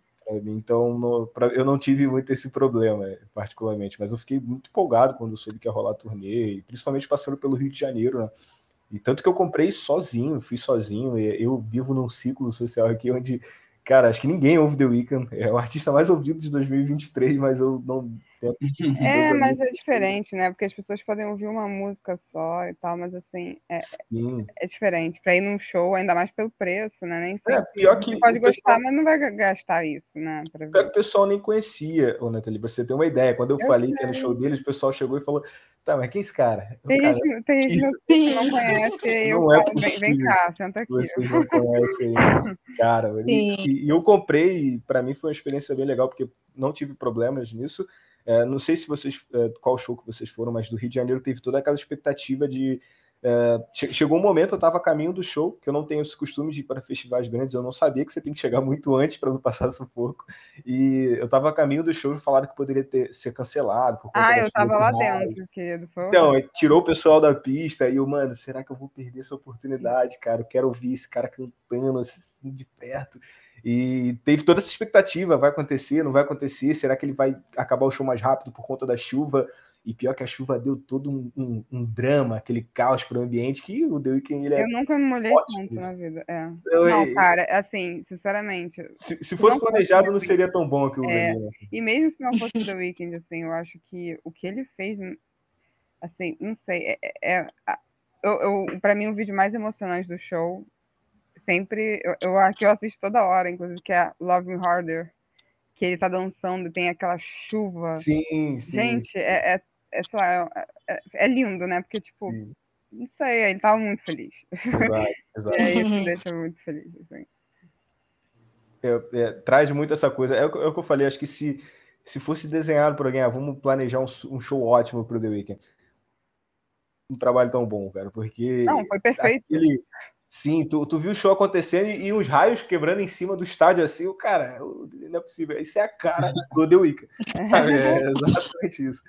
Então, no, pra, eu não tive muito esse problema, particularmente, mas eu fiquei muito empolgado quando eu soube que ia rolar turnê, principalmente passando pelo Rio de Janeiro, né? E tanto que eu comprei sozinho, fui sozinho, eu vivo num ciclo social aqui onde Cara, acho que ninguém ouve The Weeknd. É o artista mais ouvido de 2023, mas eu não. É, mas é diferente, né? Porque as pessoas podem ouvir uma música só e tal, mas assim, é, é diferente. Pra ir num show, ainda mais pelo preço, né? Nem sei. É, pior que. Você pode gostar, pessoal... mas não vai gastar isso, né? Pra ver. Pior que o pessoal nem conhecia, ô Nathalie, pra você ter uma ideia. Quando eu, eu falei sei. que era no show deles, o pessoal chegou e falou: Tá, mas quem é esse cara? Tem, cara, gente, tem gente que não conhece. Eu não é falo, vem, vem cá, senta aqui. Vocês não conhecem esse cara. E, e, eu comprei, e para mim foi uma experiência bem legal, porque não tive problemas nisso. É, não sei se vocês, é, qual show que vocês foram, mas do Rio de Janeiro teve toda aquela expectativa de é, chegou um momento, eu estava a caminho do show, que eu não tenho esse costume de ir para festivais grandes, eu não sabia que você tem que chegar muito antes para não passar sufoco. E eu estava a caminho do show e falaram que poderia ter, ser cancelado. ah, eu estava lá dentro, querido. Então, tirou o pessoal da pista e eu, mano, será que eu vou perder essa oportunidade, cara? Eu quero ouvir esse cara cantando assim de perto. E teve toda essa expectativa: vai acontecer, não vai acontecer? Será que ele vai acabar o show mais rápido por conta da chuva? E pior que a chuva deu todo um, um, um drama, aquele caos para o ambiente, que o The Weeknd ele é. Eu nunca me molhei tanto na vida. É. Eu, não, é... cara, assim, sinceramente. Se, se fosse planejado, fosse não seria tão bom aquilo é, né? E mesmo se não fosse o The Weeknd, assim, eu acho que o que ele fez, assim, não sei, é, é, é eu, eu, para mim o vídeo mais emocionante do show, sempre, eu, eu acho que eu assisto toda hora, inclusive, que é Love Me Harder que ele tá dançando, tem aquela chuva. Sim, sim. Gente, é, é é, sei lá, é, é, é lindo, né? Porque, tipo, Sim. não sei, ele tava muito feliz. Exato, exato. aí isso me deixa muito feliz, assim. É, é, traz muito essa coisa. É o, é o, que eu falei, acho que se, se fosse desenhado por alguém, ah, vamos planejar um, um show ótimo pro The Weeknd. Um trabalho tão bom, cara, porque. Não, foi perfeito. Aquele, sim, tu, tu viu o show acontecendo e, e os raios quebrando em cima do estádio assim, o cara, não é possível. Isso é a cara do The Weeknd. é exatamente isso.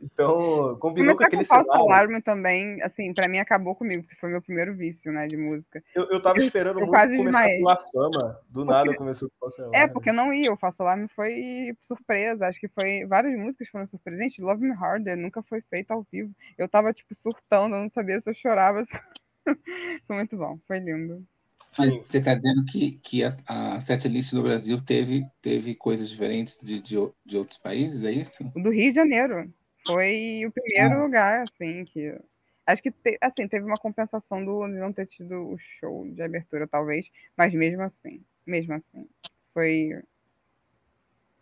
Então, combinou com aquele com falso alarme também, assim, pra mim acabou comigo, porque foi meu primeiro vício, né, de música. Eu, eu tava esperando eu, eu muito começar desmaiei. a fama, do porque... nada começou com falso alarme. É, porque eu não ia, o falso alarme foi surpresa, acho que foi, várias músicas foram surpresas. Gente, Love Me Harder nunca foi feita ao vivo. Eu tava, tipo, surtando, eu não sabia se eu chorava. foi muito bom, foi lindo. Mas você está dizendo que, que a, a setlist do Brasil teve, teve coisas diferentes de, de, de, outros países, é isso? O do Rio de Janeiro. Foi o primeiro ah. lugar, assim, que. Acho que te, assim, teve uma compensação do, de não ter tido o show de abertura, talvez, mas mesmo assim, mesmo assim, foi.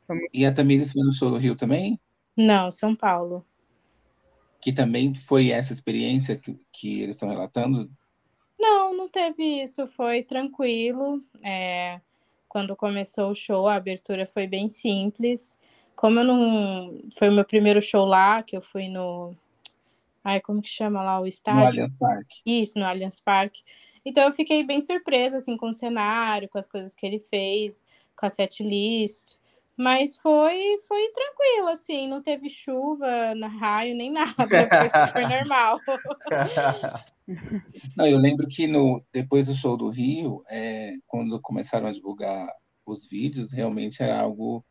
foi muito... E a Tamires foi no show do Rio também? Não, São Paulo. Que também foi essa experiência que, que eles estão relatando não, não teve isso, foi tranquilo. É, quando começou o show, a abertura foi bem simples. Como eu não. Foi o meu primeiro show lá, que eu fui no. Ai, como que chama lá o estádio? No Allianz Parque. Isso, no Allianz Parque. Então eu fiquei bem surpresa, assim, com o cenário, com as coisas que ele fez, com a set list. Mas foi, foi tranquilo, assim, não teve chuva, raio, nem nada, foi, normal. Não, eu lembro que no, depois do show do Rio, é, quando começaram a divulgar os vídeos, realmente era algo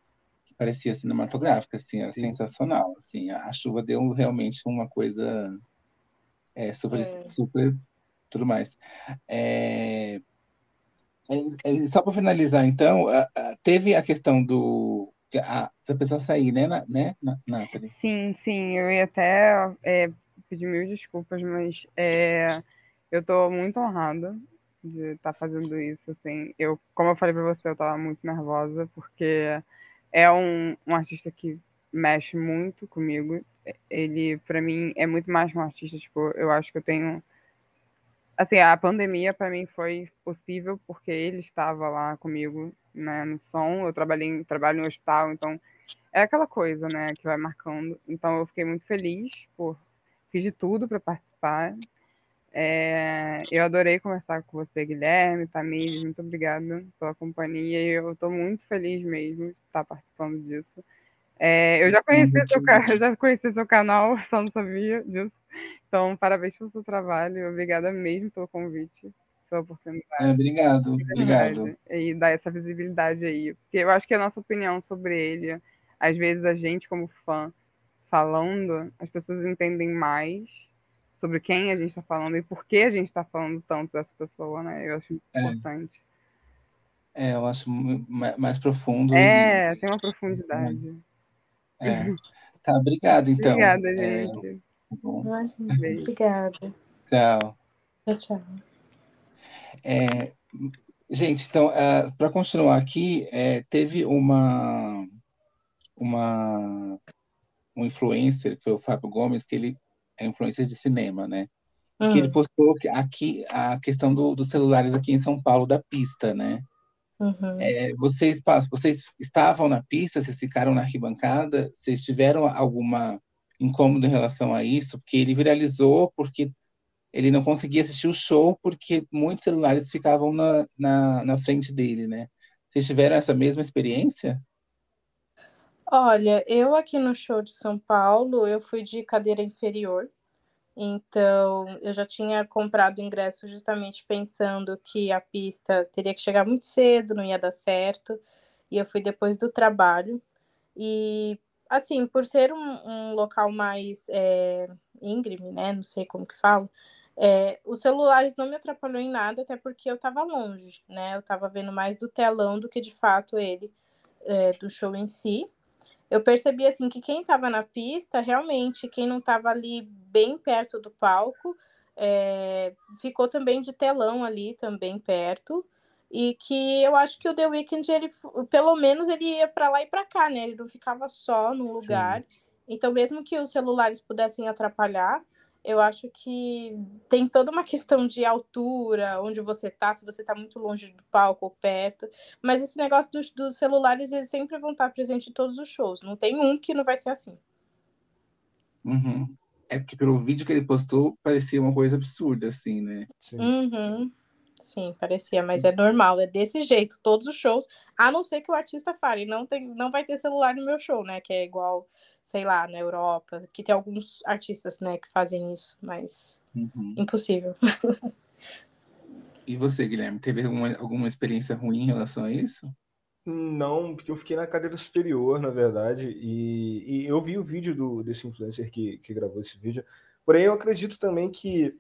que parecia cinematográfico, assim, era Sim. sensacional, assim, a, a, chuva deu realmente uma coisa é, super, é. super, tudo mais. É, só para finalizar, então, teve a questão do. Ah, você precisou sair, né, né, Nathalie? Sim, sim, eu ia até é, pedir mil desculpas, mas é, eu estou muito honrada de estar tá fazendo isso. Assim. Eu, como eu falei para você, eu estava muito nervosa, porque é um, um artista que mexe muito comigo. Ele, para mim, é muito mais um artista. Tipo, eu acho que eu tenho assim, a pandemia para mim foi possível porque ele estava lá comigo, né, no som. Eu trabalhei, trabalho no hospital, então é aquela coisa, né, que vai marcando. Então eu fiquei muito feliz por fiz de tudo para participar. É, eu adorei conversar com você, Guilherme, Tamires, muito obrigada pela companhia. Eu estou muito feliz mesmo de estar participando disso. É, eu já conheci seu, eu já conheci seu canal, só não sabia disso. Então, parabéns pelo seu trabalho, obrigada mesmo pelo convite, pela oportunidade. É, obrigado, obrigado. E dar essa visibilidade aí, porque eu acho que a nossa opinião sobre ele, às vezes a gente como fã falando, as pessoas entendem mais sobre quem a gente está falando e por que a gente está falando tanto dessa pessoa, né? Eu acho é. importante. É, eu acho mais profundo. É, e... tem uma profundidade. É. Tá, obrigado, então. Obrigada, é, É... Obrigada. Tchau. Tchau, tchau. É, gente, então, uh, é, para continuar aqui, é, teve uma, uma um influencer, que foi o Fábio Gomes, que ele é influencer de cinema, né? Uhum. Que ele postou aqui a questão do, dos celulares aqui em São Paulo, da pista, né? Uhum. É, vocês, vocês estavam na pista, vocês ficaram na arquibancada, vocês tiveram alguma incômodo em relação a isso, porque ele viralizou porque ele não conseguia assistir o show porque muitos celulares ficavam na, na, na frente dele, né? Vocês tiveram essa mesma experiência? Olha, eu aqui no show de São Paulo, eu fui de cadeira inferior, então eu já tinha comprado ingresso justamente pensando que a pista teria que chegar muito cedo, não ia dar certo, e eu fui depois do trabalho. E assim, por ser um, um local mais é, íngreme, né? Não sei como que falo. É, os celulares não me atrapalhou em nada, até porque eu estava longe, né? Eu estava vendo mais do telão do que de fato ele é, do show em si. Eu percebi assim que quem estava na pista, realmente, quem não estava ali bem perto do palco, ficou também de telão ali, também perto e que eu acho que o The Weeknd ele pelo menos ele ia para lá e para cá, né? Ele não ficava só num lugar. Sim. Então, mesmo que os celulares pudessem atrapalhar, eu acho que tem toda uma questão de altura, onde você tá, se você tá muito longe do palco ou perto. Mas esse negócio dos, dos celulares, eles sempre vão estar presentes em todos os shows. Não tem um que não vai ser assim. Uhum. É porque pelo vídeo que ele postou, parecia uma coisa absurda, assim, né? Sim. Uhum. Sim, parecia, mas é normal, é desse jeito, todos os shows, a não ser que o artista fale, não, tem, não vai ter celular no meu show, né? Que é igual sei lá, na Europa, que tem alguns artistas, né, que fazem isso, mas uhum. impossível. E você, Guilherme, teve alguma, alguma experiência ruim em relação a isso? Não, porque eu fiquei na cadeira superior, na verdade, e, e eu vi o vídeo do, desse influencer que, que gravou esse vídeo. Porém, eu acredito também que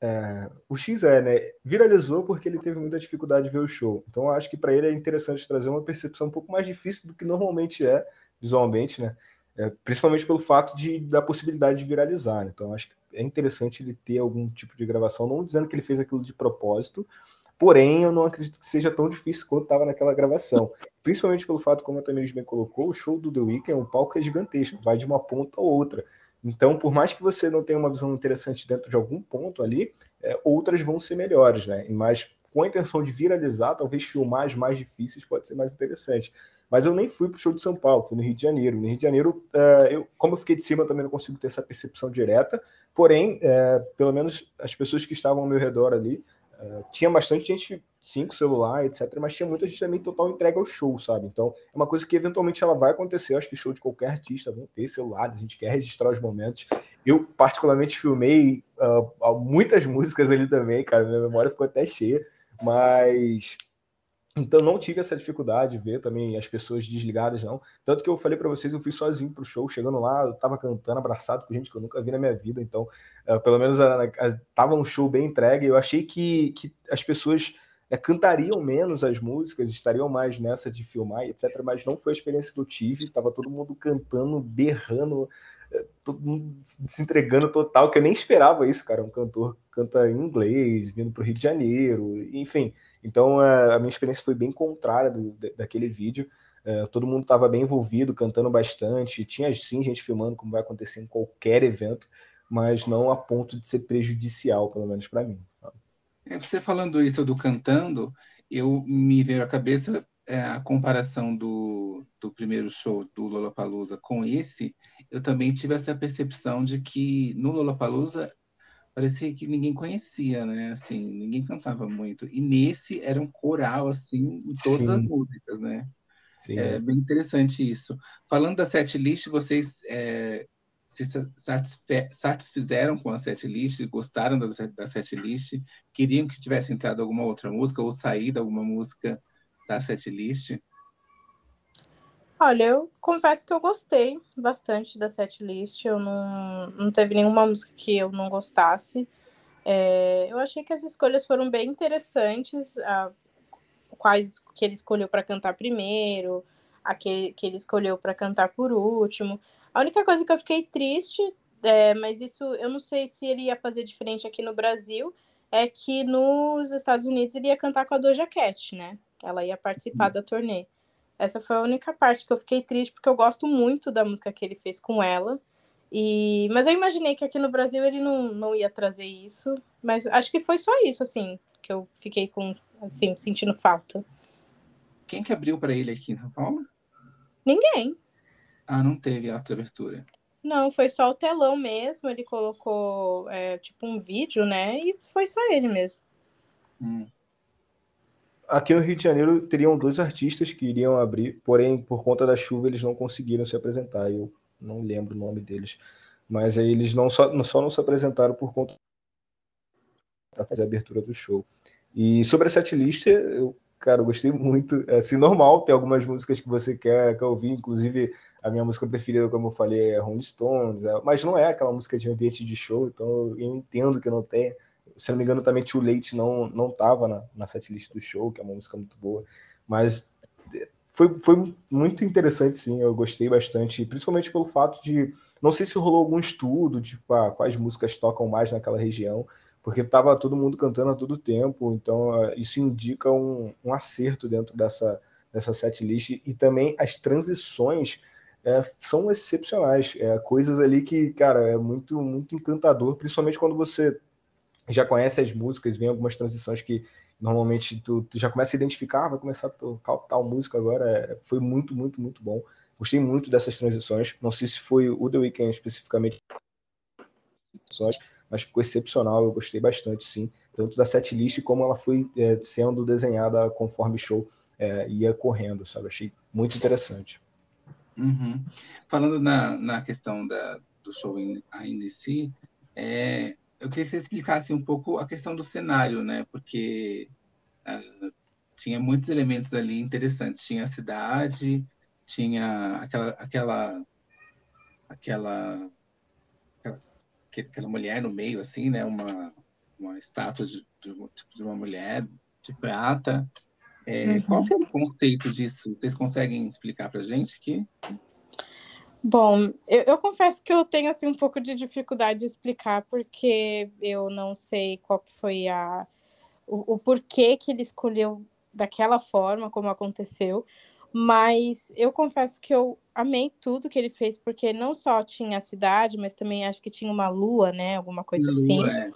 é, o X é, né, viralizou porque ele teve muita dificuldade de ver o show. Então, acho que para ele é interessante trazer uma percepção um pouco mais difícil do que normalmente é, visualmente, né? É, principalmente pelo fato de, da possibilidade de viralizar. Né? Então, acho que é interessante ele ter algum tipo de gravação, não dizendo que ele fez aquilo de propósito, porém, eu não acredito que seja tão difícil quanto estava naquela gravação. Principalmente pelo fato, como a Tamires bem colocou, o show do The Weeknd, o palco é gigantesco, vai de uma ponta a outra. Então, por mais que você não tenha uma visão interessante dentro de algum ponto ali, é, outras vão ser melhores, né? Mas com a intenção de viralizar, talvez filmar as mais difíceis pode ser mais interessante. Mas eu nem fui para o show de São Paulo, fui no Rio de Janeiro. No Rio de Janeiro, uh, eu, como eu fiquei de cima, eu também não consigo ter essa percepção direta. Porém, uh, pelo menos as pessoas que estavam ao meu redor ali, uh, tinha bastante gente, cinco celular, etc. Mas tinha muita gente também total entrega ao show, sabe? Então, é uma coisa que eventualmente ela vai acontecer. Eu acho que show de qualquer artista vão ter celular, a gente quer registrar os momentos. Eu, particularmente, filmei muitas músicas ali também, cara. Minha memória ficou até cheia. Mas então não tive essa dificuldade de ver também as pessoas desligadas, não. Tanto que eu falei para vocês, eu fui sozinho pro show, chegando lá, eu tava cantando, abraçado com gente que eu nunca vi na minha vida. Então, uh, pelo menos a, a, tava um show bem entregue. Eu achei que, que as pessoas é, cantariam menos as músicas, estariam mais nessa de filmar, etc. Mas não foi a experiência que eu tive. Tava todo mundo cantando, berrando, é, todo mundo se entregando total, que eu nem esperava isso, cara. Um cantor canta em inglês, vindo pro Rio de Janeiro, enfim. Então a minha experiência foi bem contrária do, daquele vídeo. É, todo mundo estava bem envolvido, cantando bastante. Tinha sim gente filmando, como vai acontecer em qualquer evento, mas não a ponto de ser prejudicial, pelo menos para mim. É, você falando isso do cantando, eu me veio à cabeça é, a comparação do, do primeiro show do Lollapalooza com esse. Eu também tive essa percepção de que no Lollapalooza parecia que ninguém conhecia, né? Assim, ninguém cantava muito. E nesse era um coral, assim, em todas Sim. as músicas, né? Sim, é, é, bem interessante isso. Falando da set list, vocês é, se satisfizeram com a set list, gostaram da, da set list, queriam que tivesse entrado alguma outra música ou saído alguma música da set list? Olha, eu confesso que eu gostei bastante da setlist. Eu não, não teve nenhuma música que eu não gostasse. É, eu achei que as escolhas foram bem interessantes. A, quais que ele escolheu para cantar primeiro, a que, que ele escolheu para cantar por último. A única coisa que eu fiquei triste, é, mas isso eu não sei se ele ia fazer diferente aqui no Brasil, é que nos Estados Unidos ele ia cantar com a Doja Cat, né? Ela ia participar uhum. da turnê. Essa foi a única parte que eu fiquei triste, porque eu gosto muito da música que ele fez com ela. E... Mas eu imaginei que aqui no Brasil ele não, não ia trazer isso. Mas acho que foi só isso, assim, que eu fiquei com, assim, sentindo falta. Quem que abriu para ele aqui em São Paulo? Ninguém. Ah, não teve a abertura. Não, foi só o telão mesmo. Ele colocou, é, tipo, um vídeo, né? E foi só ele mesmo. Hum. Aqui no Rio de Janeiro teriam dois artistas que iriam abrir, porém, por conta da chuva, eles não conseguiram se apresentar. Eu não lembro o nome deles. Mas aí eles não só, não só não se apresentaram por conta para fazer a abertura do show. E sobre a setlist, eu, cara, eu gostei muito. É assim, normal, tem algumas músicas que você quer, quer ouvir, inclusive a minha música preferida, como eu falei, é Rolling Stones, é, mas não é aquela música de ambiente de show, então eu entendo que não tenha se não me engano, também Too Late não, não tava na, na setlist do show, que é uma música muito boa. Mas foi, foi muito interessante, sim. Eu gostei bastante, principalmente pelo fato de. Não sei se rolou algum estudo, tipo, ah, quais músicas tocam mais naquela região, porque tava todo mundo cantando a todo tempo, então ah, isso indica um, um acerto dentro dessa, dessa setlist. E também as transições. É, são excepcionais, é, coisas ali que, cara, é muito, muito encantador, principalmente quando você já conhece as músicas, vem algumas transições que normalmente tu, tu já começa a identificar, ah, vai começar a tocar tal música agora. É, foi muito, muito, muito bom. Gostei muito dessas transições. Não sei se foi o The Weeknd especificamente, mas ficou excepcional. Eu gostei bastante, sim. Tanto da setlist como ela foi é, sendo desenhada conforme o show é, ia correndo, sabe? Achei muito interessante. Uhum. Falando na, na questão da, do show ainda em si, é, eu queria que você explicasse um pouco a questão do cenário, né? Porque uh, tinha muitos elementos ali interessantes. Tinha a cidade, tinha aquela aquela aquela aquela mulher no meio assim, né? Uma uma estátua de, de uma mulher de prata. É, uhum. Qual que é o conceito disso? Vocês conseguem explicar para a gente aqui? Bom, eu, eu, confesso que eu tenho assim um pouco de dificuldade de explicar porque eu não sei qual foi a o, o porquê que ele escolheu daquela forma como aconteceu, mas eu confesso que eu amei tudo que ele fez porque não só tinha a cidade, mas também acho que tinha uma lua, né, alguma coisa lua, assim. É.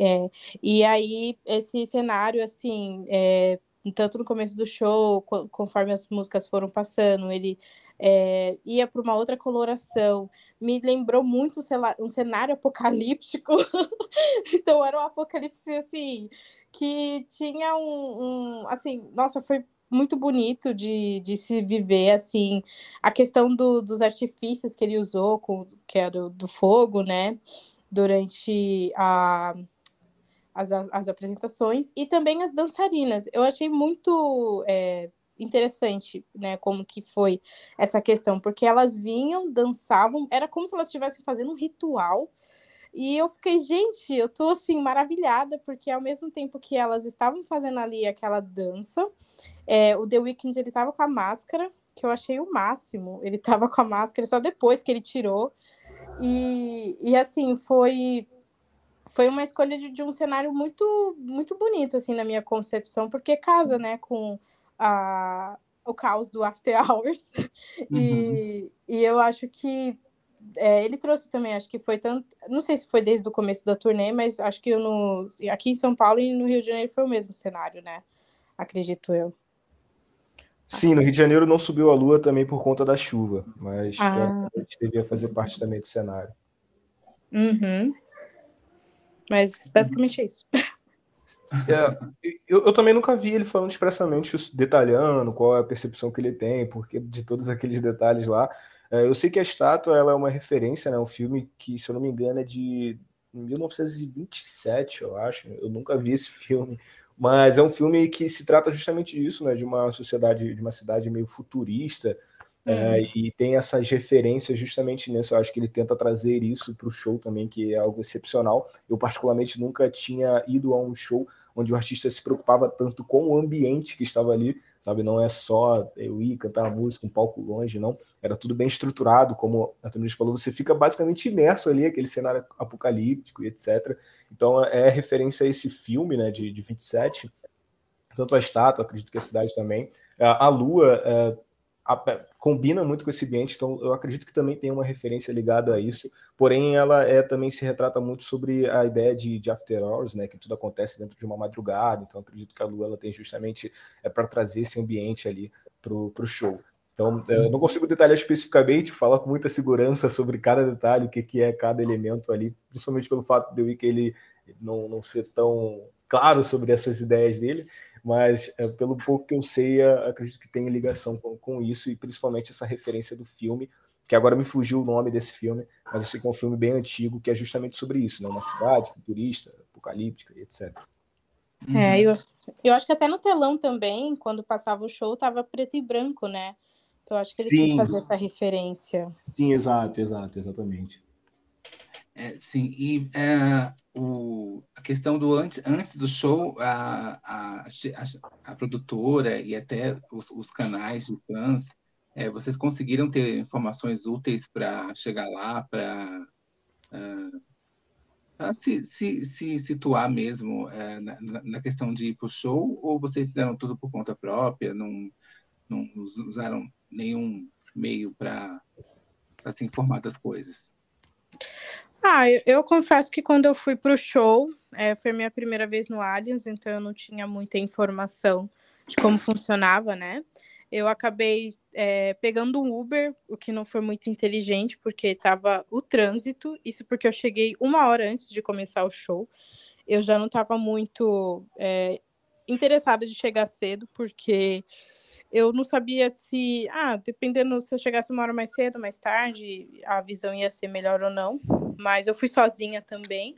É, e aí, esse cenário, assim, é, tanto no começo do show, conforme as músicas foram passando, ele é, ia para uma outra coloração. Me lembrou muito lá, um cenário apocalíptico. então, era um apocalipse, assim, que tinha um, um assim, nossa, foi muito bonito de, de se viver assim a questão do, dos artifícios que ele usou com que era do, do fogo né durante a as, as apresentações e também as dançarinas. Eu achei muito é, interessante, né, como que foi essa questão, porque elas vinham, dançavam, era como se elas estivessem fazendo um ritual. E eu fiquei, gente, eu tô assim maravilhada, porque ao mesmo tempo que elas estavam fazendo ali aquela dança, é, o The Weeknd ele tava com a máscara, que eu achei o máximo. Ele tava com a máscara só depois que ele tirou. E, e assim, foi foi uma escolha de, de, um cenário muito muito bonito assim na minha concepção porque casa né com a, o caos do After Hours uhum. e, e eu acho que é, ele trouxe também acho que foi tanto não sei se foi desde o começo da turnê mas acho que no aqui em São Paulo e no Rio de Janeiro foi o mesmo cenário né acredito eu Sim, no Rio de Janeiro não subiu a lua também por conta da chuva, mas ah. a gente devia fazer parte também do cenário. Uhum. Mas basicamente é isso. É, eu, eu, também nunca vi ele falando expressamente, detalhando qual é a percepção que ele tem, porque de todos aqueles detalhes lá. É, eu sei que a estátua ela é uma referência, né? Um filme que, se eu não me engano, é de 1927, eu acho. Eu nunca vi esse filme, mas é um filme que se trata justamente disso, né? De uma sociedade, de uma cidade meio futurista, é, uhum. e tem essas referências justamente nisso. Eu acho que ele tenta trazer isso para o show também, que é algo excepcional. Eu, particularmente, nunca tinha ido a um show onde o artista se preocupava tanto com o ambiente que estava ali, sabe? Não é só eu ir cantar a música, um palco longe, não. Era tudo bem estruturado, como a Tamiris falou, você fica basicamente imerso ali, aquele cenário apocalíptico e etc. Então, é referência a esse filme, né, de, de 27, tanto a estátua, acredito que a cidade também. A, lua. É, combina muito com esse ambiente, então eu acredito que também tem uma referência ligada a isso, porém ela é também se retrata muito sobre a ideia de, de after hours, né, que tudo acontece dentro de uma madrugada, então acredito que a Lua ela tem justamente é para trazer esse ambiente ali pro, pro show. Então, eu não consigo detalhar especificamente, falar com muita segurança sobre cada detalhe, o que, que é cada elemento ali, principalmente pelo fato de eu que ele não, não ser tão claro sobre essas ideias dele, mas é, pelo pouco que eu sei, é, acredito que tem ligação com, com, isso e principalmente essa referência do filme, que agora me fugiu o nome desse filme, mas eu sei que é um filme bem antigo que é justamente sobre isso, né? Uma cidade futurista, apocalíptica e etc. É, eu, eu acho que até no telão também, quando passava o show, tava preto e branco, né? Então acho que ele Sim. quis fazer essa referência. Sim, exato, exato, exatamente. É, sim, e é, o, a questão do antes, antes do show, a, a, a, produtora e até os, os, canais de fãs, é, vocês conseguiram ter informações úteis para chegar lá, para uh, se, se, se, situar mesmo uh, na, na, questão de ir para o show, ou vocês fizeram tudo por conta própria, não, não usaram nenhum meio para se informar das coisas? Ah, eu, eu, confesso que quando eu fui para o show, é, foi minha primeira vez no Allianz, então eu não tinha muita informação de como funcionava, né? Eu acabei é, pegando um Uber, o que não foi muito inteligente, porque estava o trânsito, isso porque eu cheguei uma hora antes de começar o show. Eu já não estava muito é, interessada de chegar cedo, porque eu não sabia se, ah, dependendo se eu chegasse uma hora mais cedo, mais tarde, a visão ia ser melhor ou não. Mas eu fui sozinha também.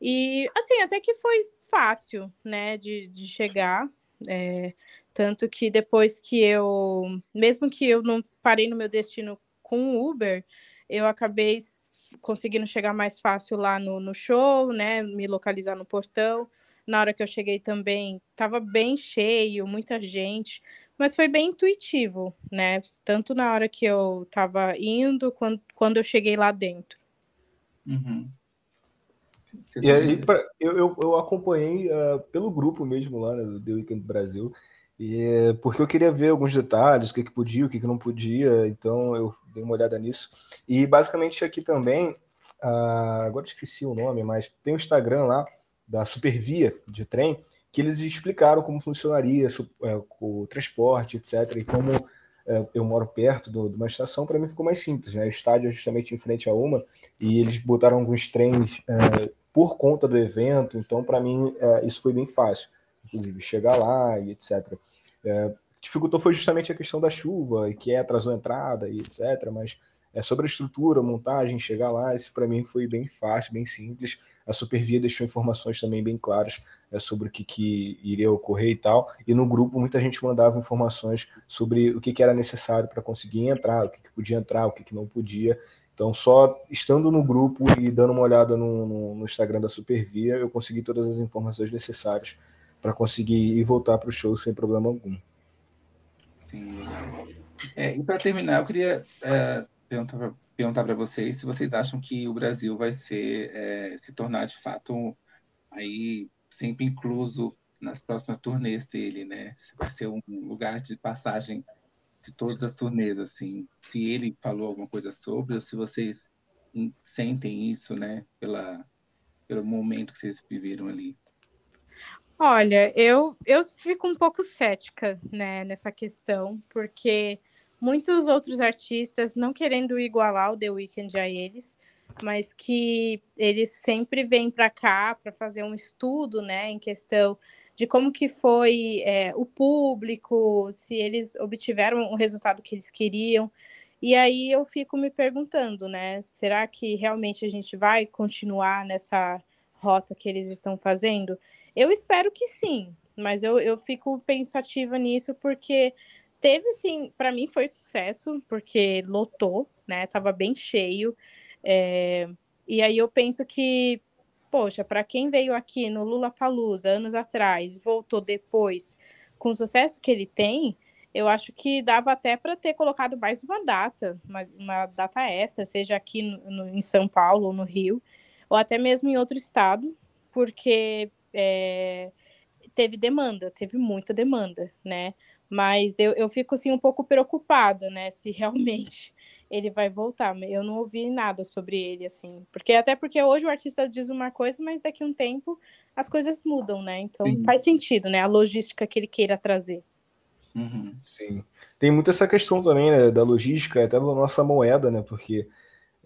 E, assim, até que foi fácil, né, de, de chegar. É, tanto que depois que eu, mesmo que eu não parei no meu destino com o Uber, eu acabei conseguindo chegar mais fácil lá no, no show, né, me localizar no portão. Na hora que eu cheguei também, estava bem cheio, muita gente, mas foi bem intuitivo, né? Tanto na hora que eu estava indo, quando, quando eu cheguei lá dentro. Uhum. E aí, pra, eu, eu, eu, acompanhei uh, pelo grupo mesmo lá né, do The Weekend Brasil, e, porque eu queria ver alguns detalhes, o que, que podia, o que, que não podia, então eu dei uma olhada nisso. E basicamente aqui também, uh, agora esqueci o nome, mas tem o Instagram lá da Supervia de trem, que eles explicaram como funcionaria é, o transporte, etc. E como é, eu moro perto do, de uma estação, para mim ficou mais simples. Né? O estádio é justamente em frente a uma, e eles botaram alguns trens é, por conta do evento, então para mim é, isso foi bem fácil, inclusive chegar lá e etc. É, dificultou foi justamente a questão da chuva, e que é, atrasou a entrada e etc. Mas é, sobre a estrutura, montagem, chegar lá, isso para mim foi bem fácil, bem simples. A Supervia deixou informações também bem claras é, sobre o que, que, iria ocorrer e tal. E no grupo muita gente mandava informações sobre o que, que era necessário para conseguir entrar, o que, que podia entrar, o que, que não podia. Então, só estando no grupo e dando uma olhada no, no, no Instagram da Supervia, eu consegui todas as informações necessárias para conseguir ir voltar para o show sem problema algum. Sim, legal. É, e para terminar, eu queria é, perguntar perguntar para vocês se vocês acham que o Brasil vai ser é, se tornar de fato aí sempre incluso nas próximas turnês dele, né? Se vai ser um lugar de passagem de todas as turnês, assim. Se ele falou alguma coisa sobre, ou se vocês sentem isso, né? Pela, pelo momento que vocês viveram ali. Olha, eu, eu fico um pouco cética, né, nessa questão, porque muitos outros artistas, não querendo igualar o The Weeknd a eles, mas que eles sempre vêm para cá para fazer um estudo, né, em questão de como que foi é, o público, se eles obtiveram o resultado que eles queriam. E aí eu fico me perguntando, né, será que realmente a gente vai continuar nessa rota que eles estão fazendo? Eu espero que sim, mas eu, eu fico pensativa nisso porque teve, sim, para mim foi sucesso, porque lotou, né? Tava bem cheio. É... E aí eu penso que, poxa, para quem veio aqui no Lula Palusa anos atrás, voltou depois, com o sucesso que ele tem, eu acho que dava até para ter colocado mais uma data, uma, uma data extra, seja aqui no, no, em São Paulo ou no Rio, ou até mesmo em outro estado, porque é, teve demanda, teve muita demanda, né? Mas eu, eu fico assim um pouco preocupada, né? Se realmente ele vai voltar. Eu não ouvi nada sobre ele, assim. Porque até porque hoje o artista diz uma coisa, mas daqui a um tempo as coisas mudam, né? Então Sim. faz sentido, né? A logística que ele queira trazer. Uhum. Sim. Tem muito essa questão também, né? Da logística, até da nossa moeda, né? Porque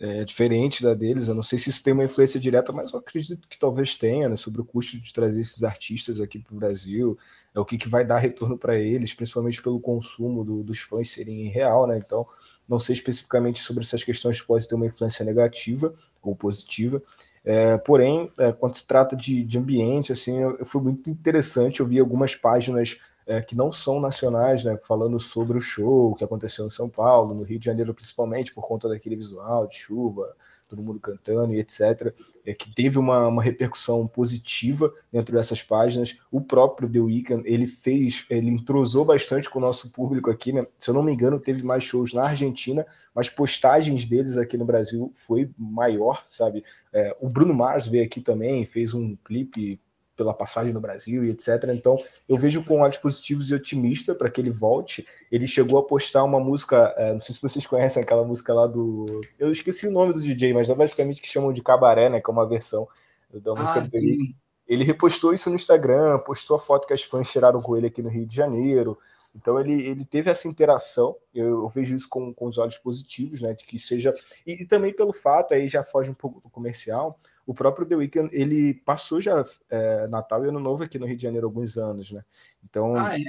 é diferente da deles. Eu não sei se isso tem uma influência direta, mas eu acredito que talvez tenha, né, sobre o custo de trazer esses artistas aqui para o Brasil, é o que, que vai dar retorno para eles, principalmente pelo consumo do, dos fãs serem real, né? Então, não sei especificamente sobre essas questões que podem ter uma influência negativa ou positiva. É, porém, é, quando se trata de, de ambiente, assim, eu, eu, foi muito interessante. Eu vi algumas páginas é, que não são nacionais, né, falando sobre o show que aconteceu em São Paulo, no Rio de Janeiro principalmente, por conta daquele visual de chuva, todo mundo cantando e etc., é, que teve uma, uma repercussão positiva dentro dessas páginas. O próprio The Weeknd, ele fez, ele entrosou bastante com o nosso público aqui, né? Se eu não me engano, teve mais shows na Argentina, mas postagens deles aqui no Brasil foi maior, sabe? É, o Bruno Mars veio aqui também, fez um clipe pela passagem no Brasil e etc. Então, eu vejo com olhos positivos e otimista para que ele volte. Ele chegou a postar uma música, é, não sei se vocês conhecem aquela música lá do. Eu esqueci o nome do DJ, mas é basicamente que chamam de Cabaré, né? Que é uma versão da música ah, dele. Ele repostou isso no Instagram, postou a foto que as fãs tiraram com ele aqui no Rio de Janeiro. Então ele, ele teve essa interação, eu, eu vejo isso com, com os olhos positivos, né? De que seja. E, e, também pelo fato, aí já foge um pouco do comercial, o próprio The Weeknd, ele passou já é, Natal e Ano Novo aqui no Rio de Janeiro há alguns anos, né? Então. Ah, é?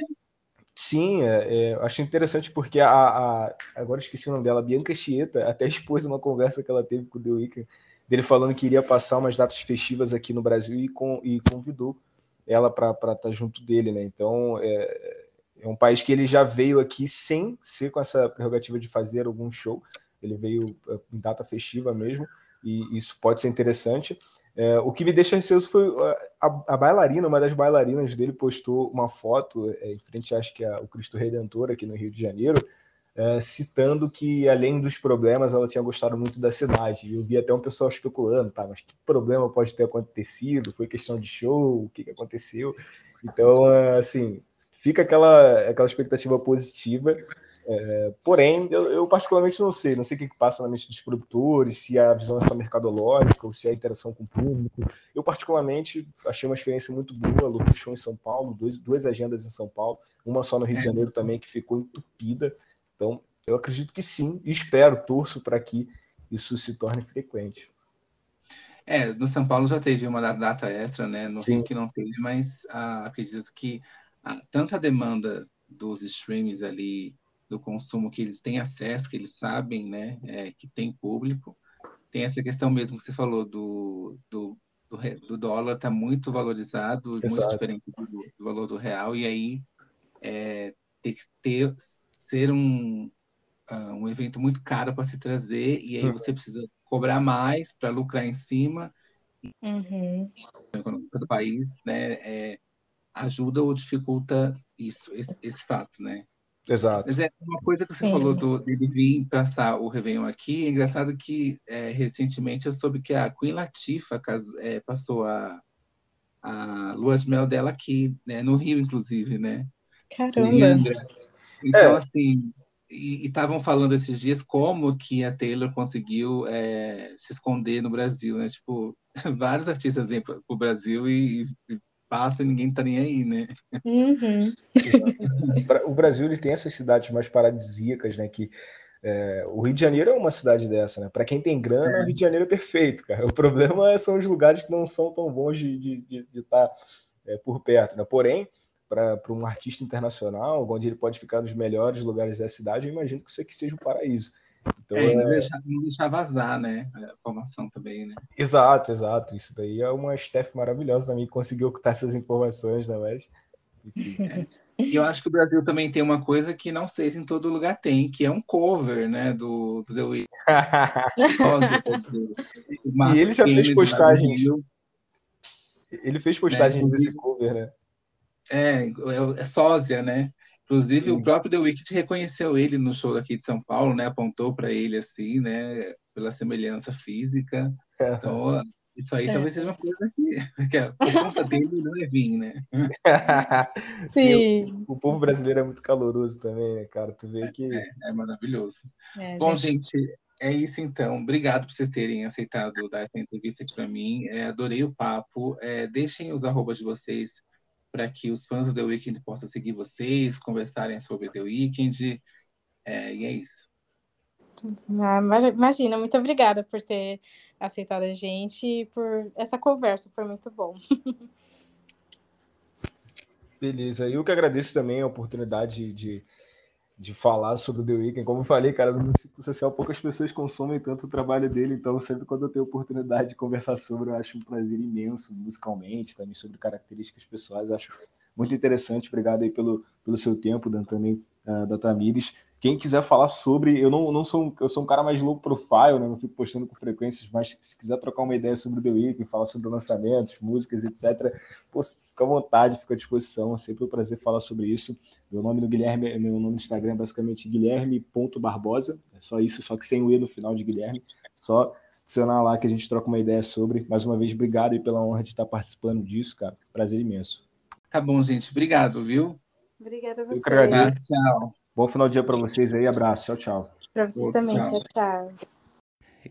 Sim, é, é, acho interessante porque a, a, agora esqueci o nome dela, Bianca Chieta, até expôs uma conversa que ela teve com o The Weeknd, dele falando que iria passar umas datas festivas aqui no Brasil e, com, e convidou ela para estar tá junto dele, né? Então é, é um país que ele já veio aqui sem ser com essa prerrogativa de fazer algum show, ele veio é, em data festiva mesmo, e isso pode ser interessante. É, o que me deixa ansioso foi a, a, bailarina, uma das bailarinas dele postou uma foto é, em frente, acho que a, o Cristo Redentor aqui no Rio de Janeiro, é, citando que além dos problemas ela tinha gostado muito da cidade. E eu vi até um pessoal especulando, tá? Mas que problema pode ter acontecido? Foi questão de show? O que, que aconteceu? Então, é, assim, fica aquela, aquela expectativa positiva. É, porém, eu, eu, particularmente não sei, não sei o que, que, passa na mente dos produtores, se a visão é só mercadológica ou se é a interação com o público. Eu, particularmente, achei uma experiência muito boa. Lucas show em São Paulo, dois, duas agendas em São Paulo, uma só no Rio de é, Janeiro também, que ficou entupida. Então, eu acredito que sim, e espero, torço para que isso se torne frequente. É, no São Paulo já teve uma data extra, né? No Sim. Rio que não teve, mas ah, acredito que ah, tanto a demanda dos streams ali do consumo que eles têm acesso, que eles sabem, né, é, que tem público. Tem essa questão mesmo que você falou do, do, do, do dólar está muito valorizado, Exato. muito diferente do, do, valor do real, e aí é, tem que ter, ser um, uh, um evento muito caro para se trazer, e aí uhum. você precisa cobrar mais para lucrar em cima. Uhum. do país, né, é, ajuda ou dificulta isso, esse, esse fato, né? Exato. Mas é uma coisa que você Sim. falou do, dele vir passar o Réveillon aqui. É engraçado que é, recentemente eu soube que a Queen Latifah é, passou a, a lua de mel dela aqui, né, no Rio, inclusive, né? Caramba! Então, é. assim, e estavam falando esses dias como que a Taylor conseguiu é, se esconder no Brasil, né? Tipo, vários artistas vêm para o Brasil e, e passa e ninguém tá nem aí, né? Uhum. o Brasil ele tem essas cidades mais paradisíacas, né? Que é, o Rio de Janeiro é uma cidade dessa, né? Para quem tem grana, é. o Rio de Janeiro é perfeito, cara. O problema são os lugares que não são tão bons de estar tá, é, por perto, né? Porém, para um artista internacional, onde ele pode ficar nos melhores lugares da cidade, eu imagino que isso aqui seja um paraíso. Então, é, não, é... Deixar, não deixar vazar, né? A informação também, né? Exato, exato. Isso daí é uma staff maravilhosa também, conseguiu ocultar essas informações, né? Mas, é. E eu acho que o Brasil também tem uma coisa que não sei se em todo lugar tem, que é um cover, né, do, do The Weeknd. e ele já fez postagens. Ele fez postagens né? desse cover, né? É, é, é sósia, né? Inclusive, Sim. o próprio The Wicked reconheceu ele no show daqui de São Paulo, né? Apontou para ele assim, né? Pela semelhança física. É. Então, isso aí é. talvez seja uma coisa que, que é, por conta dele não é vir, né? Sim. Sim o, o, povo brasileiro é muito caloroso também, né, cara? Tu vê que. É, é maravilhoso. É, Bom, gente... gente... é isso então. Obrigado por vocês terem aceitado dar essa entrevista aqui para mim. É, adorei o papo. deixem os arrobas de vocês para que os fãs do The Weeknd possam seguir vocês, conversarem sobre The Weeknd. É, e é isso. Ah, imagina, muito obrigada por ter aceitado a gente e por essa conversa, foi muito bom. Beleza, eu que agradeço também a oportunidade de, de falar sobre o The Weeknd. Como eu falei, cara, no ciclo social poucas pessoas consomem tanto o trabalho dele, então sempre quando eu tenho oportunidade de conversar sobre, eu acho um prazer imenso musicalmente, também sobre características pessoais, acho muito interessante. Obrigado aí pelo, pelo seu tempo, Dan, também uh, da Tamires. Quem quiser falar sobre, eu não, não sou um, eu sou um cara mais low profile, né? Não fico postando com frequências, mas se quiser trocar uma ideia sobre o The Weeknd, falar sobre lançamentos, músicas, etc., pô, fica à vontade, fica à disposição. É sempre um prazer falar sobre isso. Meu nome no Guilherme, meu nome no Instagram é basicamente guilherme.barbosa. É só isso, só que sem o E no final de Guilherme. Só adicionar lá que a gente troca uma ideia sobre. Mais uma vez, obrigado aí pela honra de estar participando disso, cara. Prazer imenso. Tá bom, gente. Obrigado, viu? Obrigada a você. Tchau. Bom final de dia para vocês aí. Abraço. Tchau, tchau. Para vocês também. Tchau, tchau.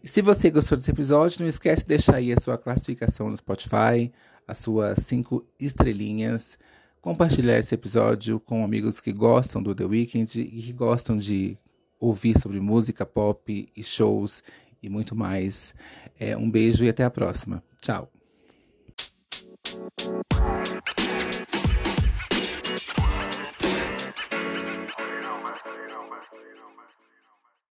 E se você gostou desse episódio, não esquece de deixar aí a sua classificação no Spotify, as suas cinco estrelinhas, compartilhar esse episódio com amigos que gostam do The Weeknd e que gostam de ouvir sobre música pop e shows e muito mais. É, um beijo e até a próxima. Tchau.